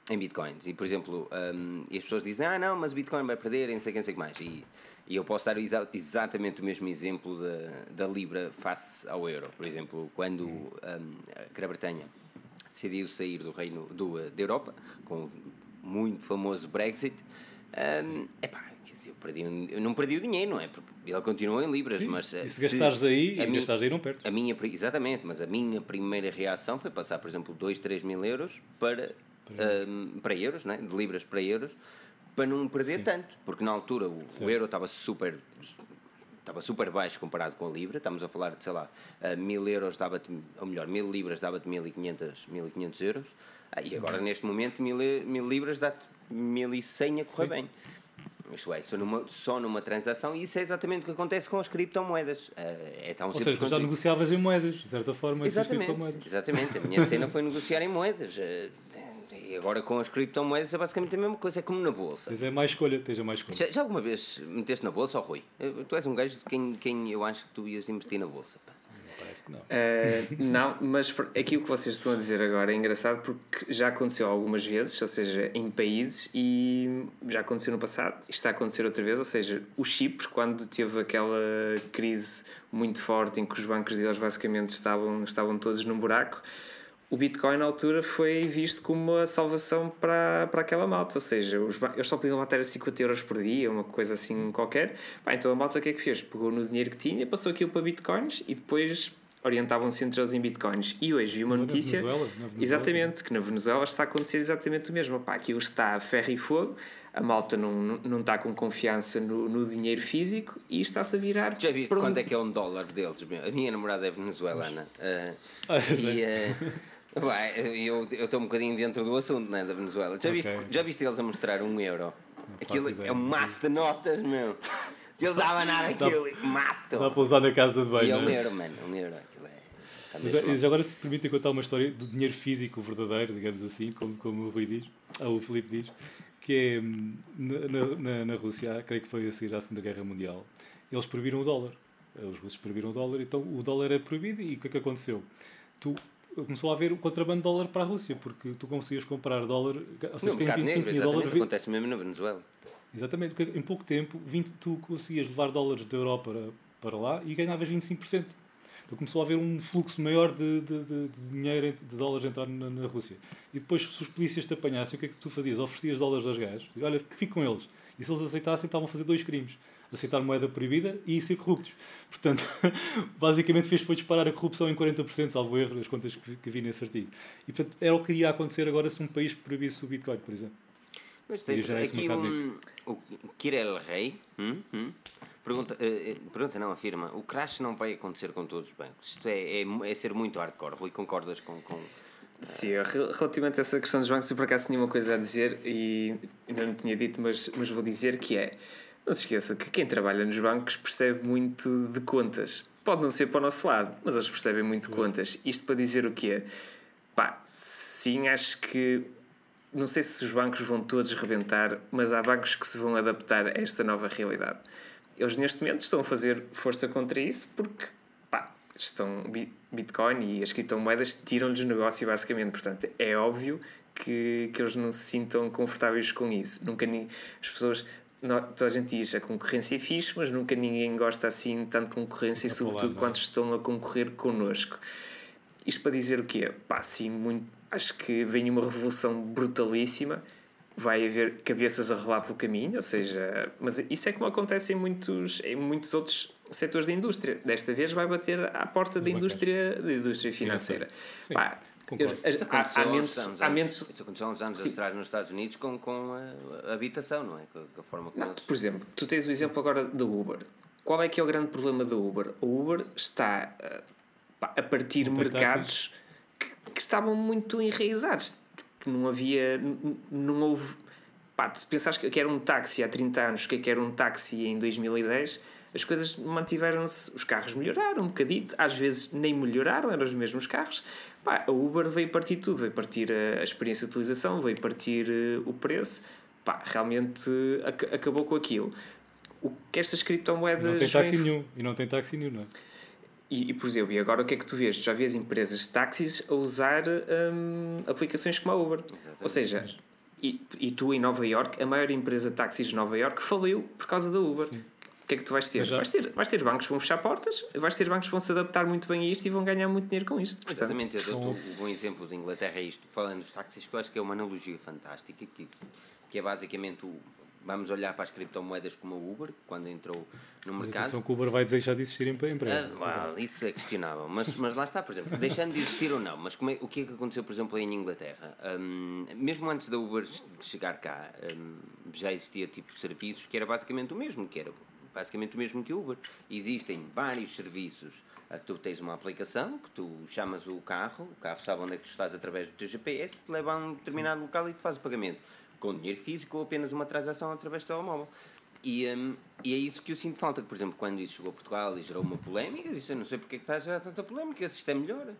em bitcoins. E, por exemplo, um, as pessoas dizem, ah, não, mas o bitcoin vai perder, não sei o que, não sei que mais. E, e eu posso dar exa exatamente o mesmo exemplo da, da Libra face ao euro. Por exemplo, quando um, a Grã-Bretanha decidiu sair do reino do, da Europa, com muito famoso Brexit, um, epá, eu, perdi, eu não perdi o dinheiro, não é? Porque ele continua em libras, Sim, mas... E se, se gastares aí, a gastares aí não perdes. A minha, exatamente, mas a minha primeira reação foi passar, por exemplo, 2, 3 mil euros para, para, um, para euros, não é? de libras para euros, para não perder Sim. tanto, porque na altura o, o euro estava super estava super baixo comparado com a Libra, estamos a falar de, sei lá, mil euros dava-te, ou melhor, mil libras dava-te 1500, 1500 euros, ah, e agora uhum. neste momento mil, mil libras dá-te 1100 a correr Sim. bem. Isto é, só numa, só numa transação, e isso é exatamente o que acontece com as criptomoedas. É tão Ou seja, tu já negociavas em moedas, de certa forma, exatamente, exatamente. A minha cena foi negociar em moedas. E agora com as criptomoedas é basicamente a mesma coisa, é como na bolsa. Tens é mais escolha, tens mais escolha. Já, já, alguma vez meteste na bolsa, oh, Rui? Tu és um gajo de quem, quem eu acho que tu ias investir na bolsa. Pá. Parece que não. Uh, não, mas aquilo que vocês estão a dizer agora é engraçado porque já aconteceu algumas vezes, ou seja, em países e já aconteceu no passado, e está a acontecer outra vez, ou seja, o Chipre, quando teve aquela crise muito forte em que os bancos deles basicamente estavam, estavam todos num buraco, o Bitcoin na altura foi visto como uma salvação para, para aquela malta, ou seja, os, eles só podiam matar a 50 euros por dia, uma coisa assim qualquer. Pá, então a malta o que é que fez? Pegou no dinheiro que tinha, passou aquilo para Bitcoins e depois orientavam-se entre eles em Bitcoins. E hoje vi uma notícia, na Venezuela, na Venezuela, exatamente, que na Venezuela está a acontecer exatamente o mesmo. Pá, aquilo está a ferro e fogo, a malta não, não, está com confiança no, no dinheiro físico e está-se a virar. Já viste quanto é que é um dólar deles? A minha namorada é venezuelana. Uh, ah, e, uh, eu estou um bocadinho dentro do assunto né, da Venezuela. Já, okay. viste, já viste eles a mostrar um euro? Aquilo é um maço de notas, meu. Eles davam nada aquilo, mato. Dá para usar na casa de banho. E é um é? euro, mano, um euro. Aquilo é. Mas, agora, se permitem contar uma história do dinheiro físico verdadeiro, digamos assim, como, como o Rui diz, ou o Filipe diz, que é hum, na, na, na Rússia, creio que foi a seguir à Segunda Guerra Mundial, eles proibiram o dólar. Os russos proibiram o dólar, então o dólar é proibido e o que é que aconteceu? Tu começou a haver o contrabando de dólar para a Rússia, porque tu conseguias comprar dólar. Ou seja, no mercado negro, exatamente, acontece mesmo na Venezuela. Exatamente, porque em pouco tempo 20, tu conseguias levar dólares da Europa para, para lá e ganhavas 25%. Então começou a haver um fluxo maior de, de, de, de dinheiro, de dólares a entrar na, na, Rússia. E depois, se os polícias te apanhassem, o que é que tu fazias? Oferecias dólares aos gajos. Olha, fique com eles. E se eles aceitassem, estavam a fazer dois crimes aceitar moeda proibida e ser corruptos. Portanto, basicamente fez foi disparar a corrupção em 40%, salvo erro, as contas que, que vi nesse artigo. E portanto, era o que iria acontecer agora se um país proibisse o Bitcoin, por exemplo. Mas tem aqui um, o Kirel Rey hum, hum, pergunta, uh, pergunta, não, afirma, o crash não vai acontecer com todos os bancos. Isto é, é, é ser muito hardcore. Rui, concordas com... com Sim, relativamente a essa questão dos bancos, eu por acaso tinha uma coisa a dizer e ainda não tinha dito, mas, mas vou dizer que é não se esqueça que quem trabalha nos bancos percebe muito de contas. Pode não ser para o nosso lado, mas eles percebem muito de contas. Isto para dizer o quê? Pá, sim, acho que. Não sei se os bancos vão todos rebentar, mas há bancos que se vão adaptar a esta nova realidade. Eles neste momento estão a fazer força contra isso porque pá, estão Bitcoin e as criptomoedas tiram-lhes negócio basicamente. Portanto, é óbvio que, que eles não se sintam confortáveis com isso. Nunca as pessoas toda a gente diz a concorrência é fixe, mas nunca ninguém gosta assim tanto de concorrência, é sobretudo quando estão a concorrer connosco. Isto para dizer o quê? Pá, sim, muito, acho que vem uma revolução brutalíssima, vai haver cabeças a rolar pelo caminho, ou seja, mas isso é como acontece em muitos, em muitos outros setores da indústria. Desta vez vai bater à porta da indústria, da indústria financeira. Sim. Isso aconteceu há, há, menos, anos, há menos, Isso aconteceu há uns anos Sim. atrás nos Estados Unidos com, com a, a habitação, não é? Com, a forma como não, eles... Por exemplo, tu tens o exemplo agora do Uber. Qual é que é o grande problema do Uber? O Uber está uh, a partir mercados que, que, estavam muito enraizados, que não havia, não houve... Pá, tu pensaste que era um táxi há 30 anos, o que é era um táxi em 2010 as coisas mantiveram-se, os carros melhoraram um bocadito, às vezes nem melhoraram, eram os mesmos carros, Pá, a Uber veio partir tudo, veio partir a, experiência de utilização, veio partir uh, o preço, pá, realmente uh, ac acabou com aquilo. O que estas criptomoedas. Não tem táxi vem... nenhum, e não tem táxi nenhum, não é? E, e, por exemplo, e agora o que é que tu vês? Tu já vês empresas de táxis a usar um, aplicações como a Uber. Exatamente. Ou seja, e, e tu em Nova York, a maior empresa de táxis de Nova York faliu por causa da Uber. Sim. O que é que tu vais ter? Vais ter? vais ter bancos que vão fechar portas, vais ter bancos que vão se adaptar muito bem a isto e vão ganhar muito dinheiro com isto. Portanto. Exatamente, eu dou o bom exemplo de Inglaterra é isto, falando dos táxis, que eu acho que é uma analogia fantástica, que, que é basicamente o, Vamos olhar para as criptomoedas como a Uber, quando entrou no mas mercado. Atenção que o Uber vai deixar de existir em empresa. Ah, well, isso é questionável. Mas, mas lá está, por exemplo, deixando de existir ou não. Mas como é, o que é que aconteceu, por exemplo, em Inglaterra? Um, mesmo antes da Uber chegar cá, um, já existia tipo de serviços que era basicamente o mesmo, que era basicamente o mesmo que o Uber. Existem vários serviços a que tu tens uma aplicação, que tu chamas o carro, o carro sabe onde é que tu estás através do teu GPS, te leva a um determinado Sim. local e te faz o pagamento com dinheiro físico ou apenas uma transação através do telemóvel. E, um, e é isso que eu sinto falta, por exemplo, quando isso chegou a Portugal e gerou uma polémica, eu disse, eu não sei porque é que está a gerar tanta polémica, se isto é melhor.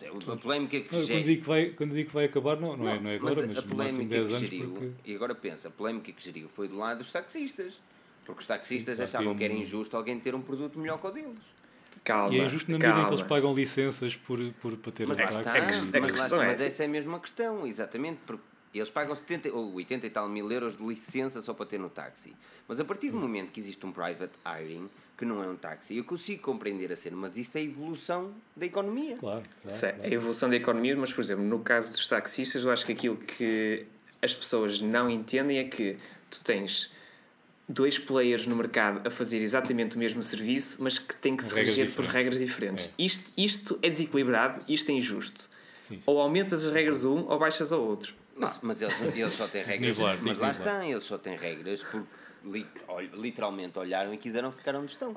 É a polémica que quando, digo que vai, quando digo que vai acabar, não, não, não é, não é agora, mas, mas a polémica que geriu, porque... e agora pensa, a polémica que geriu foi do lado dos taxistas. Porque os taxistas achavam que era injusto alguém ter um produto melhor que o deles. Calma, e é injusto na medida em que eles pagam licenças por, por, para ter mas, lá está, mas, mas, mas essa é a mesma questão, exatamente, porque eles pagam 70 ou 80 e tal mil euros de licença só para ter no táxi. Mas a partir do momento que existe um private hiring, que não é um táxi, eu consigo compreender a cena, mas isto é a evolução da economia. Claro, claro, claro. É a evolução da economia, mas, por exemplo, no caso dos taxistas, eu acho que aquilo que as pessoas não entendem é que tu tens dois players no mercado a fazer exatamente o mesmo serviço, mas que têm que se reger por regras diferentes. É. Isto, isto é desequilibrado, isto é injusto. Sim, sim. Ou aumentas as regras a um ou baixas ao outro. Mas, mas eles, eles só têm regras. mas lá estão, eles só têm regras porque literalmente olharam e quiseram ficar onde estão.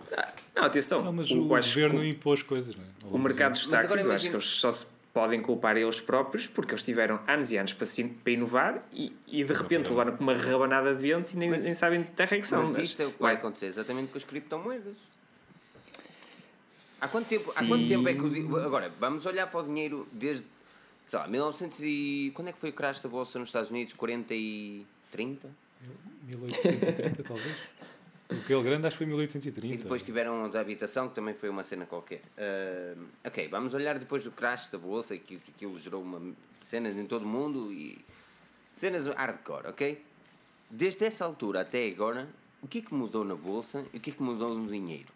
Não, atenção. Não, mas o, o governo impôs coisas, não é? O mercado dos táxis, eu acho que eles só se podem culpar eles próprios porque eles tiveram anos e anos para, para inovar e, e de repente levaram com uma rabanada de vento e nem, mas, nem sabem de terra que são. Mas, mas isto é o que vai acontecer exatamente com as criptomoedas. Há quanto tempo, há quanto tempo é que o, agora vamos olhar para o dinheiro desde sei lá, 1900 e. Quando é que foi o crash da bolsa nos Estados Unidos? 40 e. 30? 1830, talvez. O Pelo Grande acho que foi 1830. E depois tiveram da habitação, que também foi uma cena qualquer. Uh, ok, vamos olhar depois do crash da bolsa, que aquilo gerou uma, cenas em todo o mundo e. cenas hardcore, ok? Desde essa altura até agora, o que é que mudou na bolsa e o que é que mudou no dinheiro?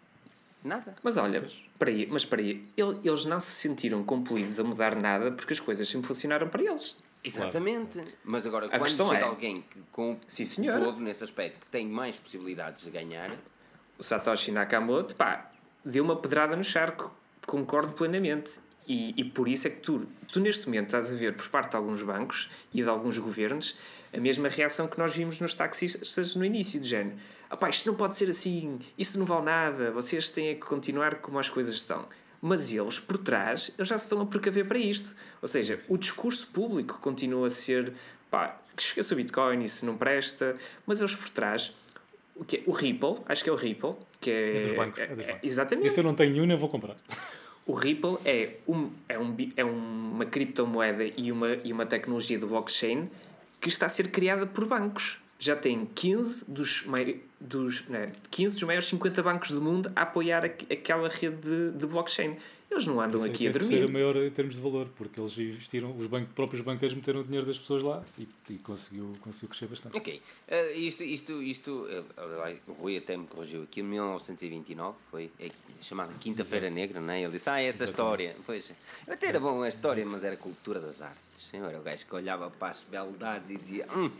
Nada. Mas olha, para aí, mas para aí, eles não se sentiram compelidos a mudar nada porque as coisas sempre funcionaram para eles. Exatamente. Claro. Mas agora, a quando chega é... alguém que, com Sim, senhor. o povo nesse aspecto que tem mais possibilidades de ganhar. O Satoshi Nakamoto, pá, deu uma pedrada no charco. Concordo plenamente. E, e por isso é que tu, tu, neste momento, estás a ver por parte de alguns bancos e de alguns governos a mesma reação que nós vimos nos taxistas no início, do género Opá, isto não pode ser assim, isso não vale nada, vocês têm que continuar como as coisas estão. Mas eles, por trás, eles já se estão a precaver para isto. Ou seja, o discurso público continua a ser pá, que esqueça o Bitcoin, isso não presta, mas eles por trás, o que é? O Ripple, acho que é o Ripple, que é. É dos bancos. É, dos bancos. É, exatamente. Esse eu não tenho nenhum, nem vou comprar. O Ripple é, um, é, um, é uma criptomoeda e uma, e uma tecnologia do blockchain que está a ser criada por bancos já tem 15 dos, dos, não, 15 dos maiores 50 bancos do mundo a apoiar aquela rede de, de blockchain. Eles não andam aqui a dormir. Ser maior em termos de valor, porque eles investiram, os bancos, próprios banqueiros meteram o dinheiro das pessoas lá e, e conseguiu, conseguiu crescer bastante. Ok. Uh, isto, isto, isto uh, o Rui até me corrigiu aqui, em 1929, foi é, chamada Quinta-feira Negra, não é? Ele disse, ah, essa Exatamente. história. Pois, até era bom a história, mas era cultura das artes. Era o gajo que olhava para as beldades e dizia, hum,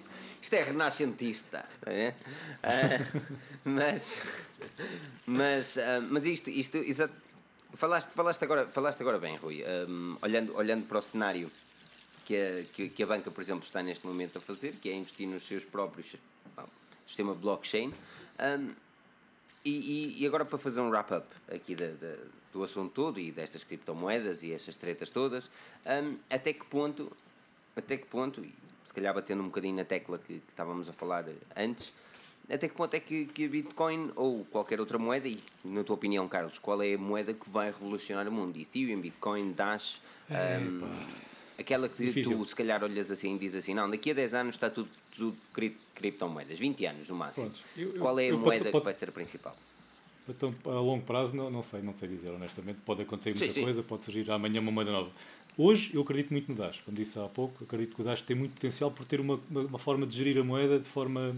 isto é renascentista. É? Uh, mas, mas, uh, mas isto, isto exato Falaste, falaste, agora, falaste agora bem, Rui. Um, olhando, olhando para o cenário que a, que, que, a banca, por exemplo, está neste momento a fazer, que é investir nos seus próprios bom, sistema blockchain. Um, e, e, agora para fazer um wrap-up aqui da, da, do assunto todo e destas criptomoedas e essas tretas todas, um, até que ponto, até que ponto, se calhar batendo um bocadinho na tecla que, que estávamos a falar antes, até que ponto é que, que a Bitcoin ou qualquer outra moeda, e na tua opinião, Carlos, qual é a moeda que vai revolucionar o mundo? Ethereum, Bitcoin, Dash, é, um, aquela que Difícil. tu se calhar olhas assim e dizes assim, não, daqui a 10 anos está tudo, tudo criptomoedas, 20 anos no máximo. Eu, eu, qual é a moeda pode, que vai ser a principal? Então, a longo prazo, não, não sei, não sei dizer honestamente. Pode acontecer muita sim, sim. coisa, pode surgir amanhã uma moeda nova. Hoje eu acredito muito no Dash, como disse há pouco, acredito que o Dash tem muito potencial por ter uma, uma, uma forma de gerir a moeda de forma.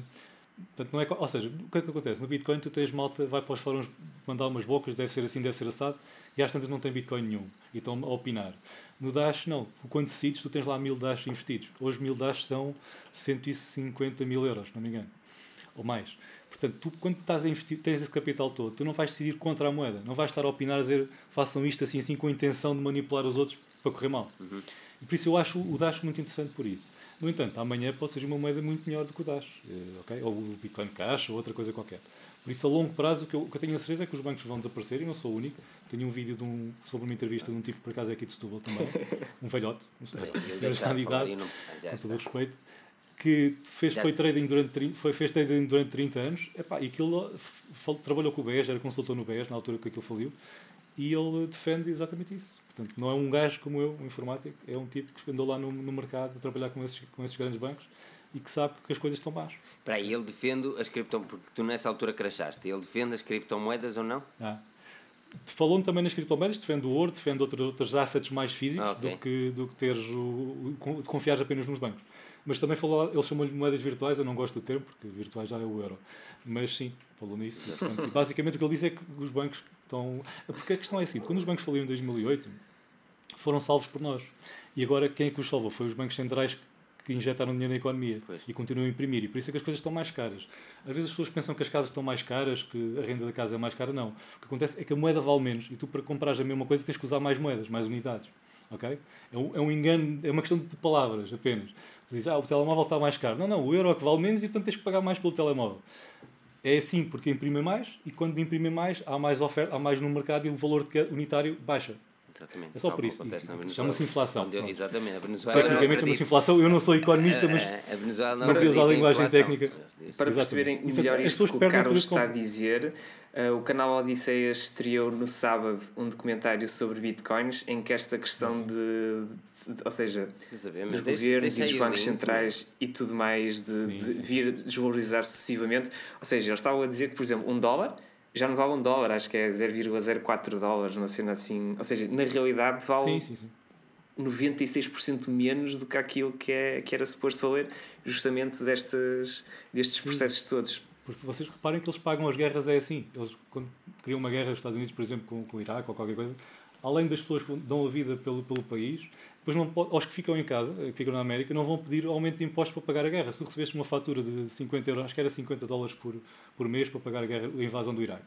Portanto, não é, ou seja, o que é que acontece? No Bitcoin tu tens malta, vai para os fóruns mandar umas bocas, deve ser assim, deve ser assado, e às tantas não tem Bitcoin nenhum e estão a opinar. No Dash, não. Quando decides, tu tens lá mil Dash investidos. Hoje, mil Dash são 150 mil euros, não me engano. Ou mais. Portanto, tu, quando estás a investir, tens esse capital todo, tu não vais decidir contra a moeda. Não vais estar a opinar a dizer façam isto assim, assim, com a intenção de manipular os outros para correr mal. Uhum. E por isso eu acho o Dash muito interessante por isso. No entanto, amanhã pode ser uma moeda muito melhor do que o Dash. Eh, okay? Ou o Bitcoin Cash ou outra coisa qualquer. Por isso, a longo prazo, o que eu, o que eu tenho a certeza é que os bancos vão desaparecer e não sou o único. Tenho um vídeo de um, sobre uma entrevista de um tipo, por acaso é aqui de Setúbal também, um velhote, um senhor já de idade, com todo o respeito, que fez, foi trading durante, foi, fez trading durante 30 anos epá, e aquilo, trabalhou com o BES, era consultor no BES na altura que aquilo faliu, e ele defende exatamente isso. Portanto, não é um gajo como eu, um informático, é um tipo que andou lá no, no mercado a trabalhar com esses, com esses grandes bancos e que sabe que as coisas estão más. Para aí, ele defende as criptomoedas, porque tu nessa altura crachaste, ele defende as criptomoedas ou não? Ah. Falou-me também nas criptomoedas, defende o ouro, defende outros, outros assets mais físicos okay. do, que, do que teres o, o, confiar apenas nos bancos. Mas também falou, ele chamou-lhe moedas virtuais, eu não gosto do termo, porque virtuais já é o euro. Mas sim, falou nisso. Portanto, basicamente o que ele disse é que os bancos estão. Porque a questão é assim: quando os bancos faliram em 2008, foram salvos por nós. E agora quem é que os salvou? Foi os bancos centrais que injetaram dinheiro na economia pois. e continuam a imprimir. E por isso é que as coisas estão mais caras. Às vezes as pessoas pensam que as casas estão mais caras, que a renda da casa é mais cara. Não. O que acontece é que a moeda vale menos e tu, para comprares a mesma coisa, tens que usar mais moedas, mais unidades. Ok? É um, é um engano, é uma questão de palavras apenas. Tu dizes, ah, o telemóvel está mais caro. Não, não, o euro é que vale menos e portanto tens que pagar mais pelo telemóvel. É assim porque imprime mais e quando imprime mais há mais oferta, há mais no mercado e o valor unitário baixa. Exatamente. É só por isso. Chama-se inflação. Onde, exatamente. A Venezuela. Tecnicamente chama-se inflação. Eu não sou economista, mas. A Venezuela não, não queria usar a linguagem técnica. Para perceberem melhor isto que o Carlos está a dizer, uh, o canal Odisseias estreou no sábado um documentário sobre bitcoins em que esta questão de. de ou seja, saber, dos deixe, governos deixe e dos bancos link, centrais e tudo mais de, sim, de sim. vir desvalorizar sucessivamente. Ou seja, eles estavam a dizer que, por exemplo, um dólar já não vale um dólar, acho que é 0,04 dólares, uma cena assim. Ou seja, na realidade vale sim, sim, sim. 96% menos do que aquilo que, é, que era suposto valer, justamente destes, destes processos todos. Porque vocês reparem que eles pagam as guerras, é assim. Eles, quando criam uma guerra, os Estados Unidos, por exemplo, com, com o Iraque ou qualquer coisa, além das pessoas que dão a vida pelo, pelo país, depois não, aos que ficam em casa, que ficam na América, não vão pedir aumento de impostos para pagar a guerra. Se tu recebeste uma fatura de 50 euros, acho que era 50 dólares por, por mês para pagar a, guerra, a invasão do Iraque,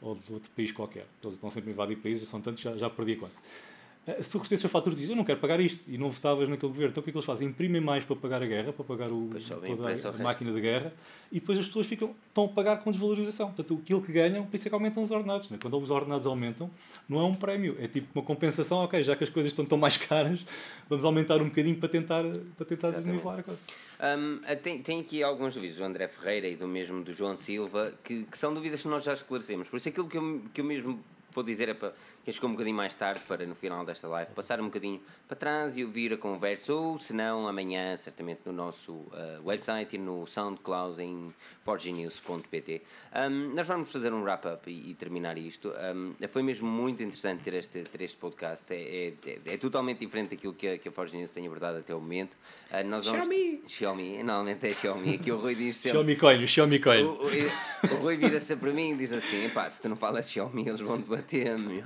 ou de outro país qualquer. Eles estão sempre a invadir países, são tantos, já, já perdi conta. Eh, se tu recebesses a fatura dizes eu não quero pagar isto e não votavas naquele governo, então o que é que eles fazem? Imprimem mais para pagar a guerra, para pagar o, toda a, a máquina de guerra e depois as pessoas ficam, estão a pagar com desvalorização. Portanto, aquilo que ganham, por isso é que aumentam os ordenados. Né? Quando os ordenados aumentam, não é um prémio, é tipo uma compensação, ok, já que as coisas estão tão mais caras, vamos aumentar um bocadinho para tentar, para tentar desnivelar a coisa. Um, tem, tem aqui alguns dúvidas do André Ferreira e do mesmo do João Silva que, que são dúvidas que nós já esclarecemos. Por isso aquilo que eu, que eu mesmo vou dizer é para quem chegou um bocadinho mais tarde para no final desta live passar um bocadinho para trás e ouvir a conversa ou se não amanhã certamente no nosso uh, website e no SoundCloud em forgenews.pt um, nós vamos fazer um wrap-up e, e, terminar isto. Um, foi mesmo muito interessante ter este, ter este podcast. É, é, é, é totalmente diferente daquilo que a, que a Forge News tem abordado até o momento. Uh, nós vamos Xiaomi. Xiaomi, normalmente é Xiaomi. Aqui o Rui diz sempre Xiaomi Coin, Xiaomi Coin o, o, o Rui vira-se para mim e diz assim, se tu não falas Xiaomi eles vão te bater meu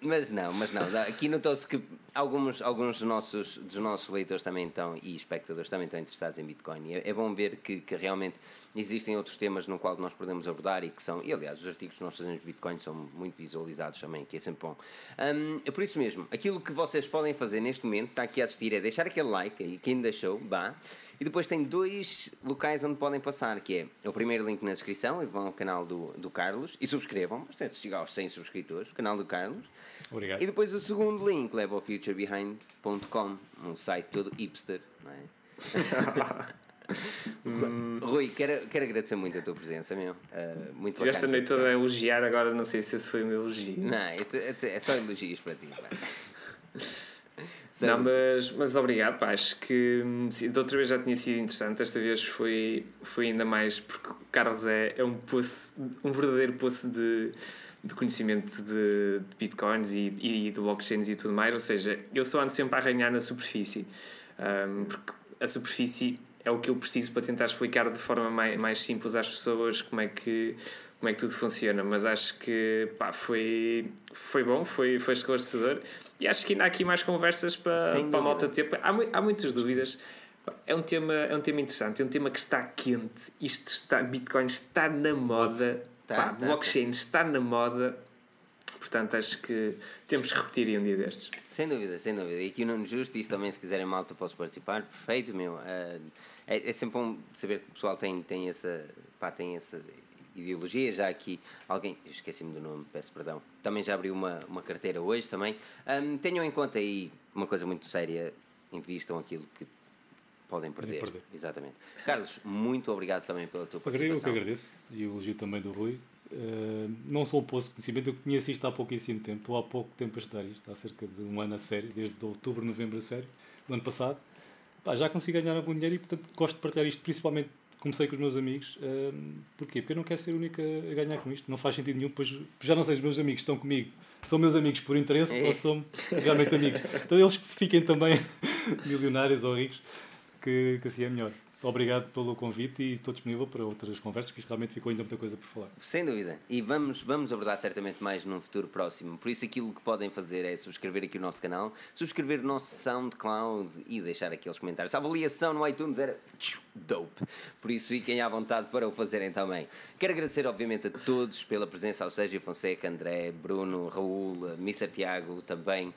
mas não, mas não. Aqui notou-se que alguns, alguns dos, nossos, dos nossos leitores também estão e espectadores também estão interessados em Bitcoin. É, é bom ver que, que realmente existem outros temas no qual nós podemos abordar e que são, e aliás, os artigos que nós fazemos de Bitcoin são muito visualizados também, que é sempre bom. Um, é por isso mesmo, aquilo que vocês podem fazer neste momento, está aqui a assistir, é deixar aquele like aí, quem deixou, vá. E depois tem dois locais onde podem passar, que é o primeiro link na descrição, e vão ao canal do, do Carlos e subscrevam, se chegar aos 100 subscritores, o canal do Carlos. Obrigado. E depois o segundo link leva ao futurebehind.com, um site todo hipster, não é? hum. Rui, quero, quero agradecer muito a tua presença, meu. Uh, muito Tiveste a noite toda a elogiar, agora não sei se esse foi um elogio. Não, é, é só elogios para ti. Não, mas, mas obrigado, pá, acho que sim, da outra vez já tinha sido interessante, esta vez foi, foi ainda mais, porque o Carlos é, é um poço, um verdadeiro poço de, de conhecimento de, de bitcoins e, e de blockchains e tudo mais, ou seja, eu só ando sempre a arranhar na superfície, um, porque a superfície é o que eu preciso para tentar explicar de forma mais, mais simples às pessoas como é que como é que tudo funciona, mas acho que pá, foi, foi bom, foi, foi esclarecedor e acho que ainda há aqui mais conversas para, para a malta ter. Há, há muitas dúvidas. É um, tema, é um tema interessante, é um tema que está quente. Isto está, Bitcoin está na moda, tá, pá, tá, blockchain tá. está na moda. Portanto, acho que temos que repetir um dia destes. Sem dúvida, sem dúvida. E aqui no Justo, isto também, se quiserem malta, posso participar. Perfeito, meu. Uh, é, é sempre bom saber que o pessoal tem, tem, essa, pá, tem essa ideologia. Já aqui alguém, esqueci-me do nome, peço perdão, também já abriu uma, uma carteira hoje também. Um, tenham em conta aí uma coisa muito séria, invistam aquilo que podem perder. perder. Exatamente. Carlos, muito obrigado também pela tua participação. Eu que agradeço e o elogio também do Rui. Uh, não sou o poço de conhecimento, eu conheço isto há pouquíssimo tempo, estou há pouco tempo a estudar isto, há cerca de um ano a sério, desde outubro, novembro a sério, do ano passado. Pá, já consegui ganhar algum dinheiro e, portanto, gosto de partilhar isto, principalmente comecei com os meus amigos. Um, porquê? Porque eu não quero ser a única a ganhar com isto. Não faz sentido nenhum, pois já não sei, os meus amigos estão comigo. São meus amigos por interesse é. ou são realmente amigos. Então eles fiquem também milionários ou ricos, que, que assim é melhor. Obrigado pelo convite e estou disponível para outras conversas, porque isto realmente ficou ainda muita coisa por falar. Sem dúvida. E vamos, vamos abordar certamente mais num futuro próximo. Por isso, aquilo que podem fazer é subscrever aqui o nosso canal, subscrever o nosso SoundCloud e deixar aqueles comentários. A avaliação no iTunes era dope. Por isso, fiquem à vontade para o fazerem também. Quero agradecer, obviamente, a todos pela presença, ao Sérgio Fonseca, André, Bruno, Raul, Mr. Tiago também,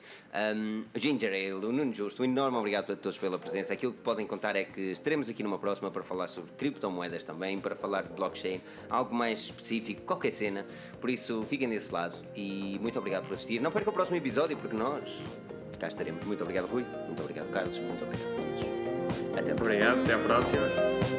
um, Ginger Ale, o Nuno Justo. Um enorme obrigado a todos pela presença. Aquilo que podem contar é que estaremos aqui numa próxima para falar sobre criptomoedas também, para falar de blockchain, algo mais específico, qualquer cena. Por isso, fiquem desse lado e muito obrigado por assistir. Não perca o próximo episódio, porque nós cá estaremos. Muito obrigado, Rui. Muito obrigado, Carlos. Muito obrigado a todos. Até Obrigado, até a próxima.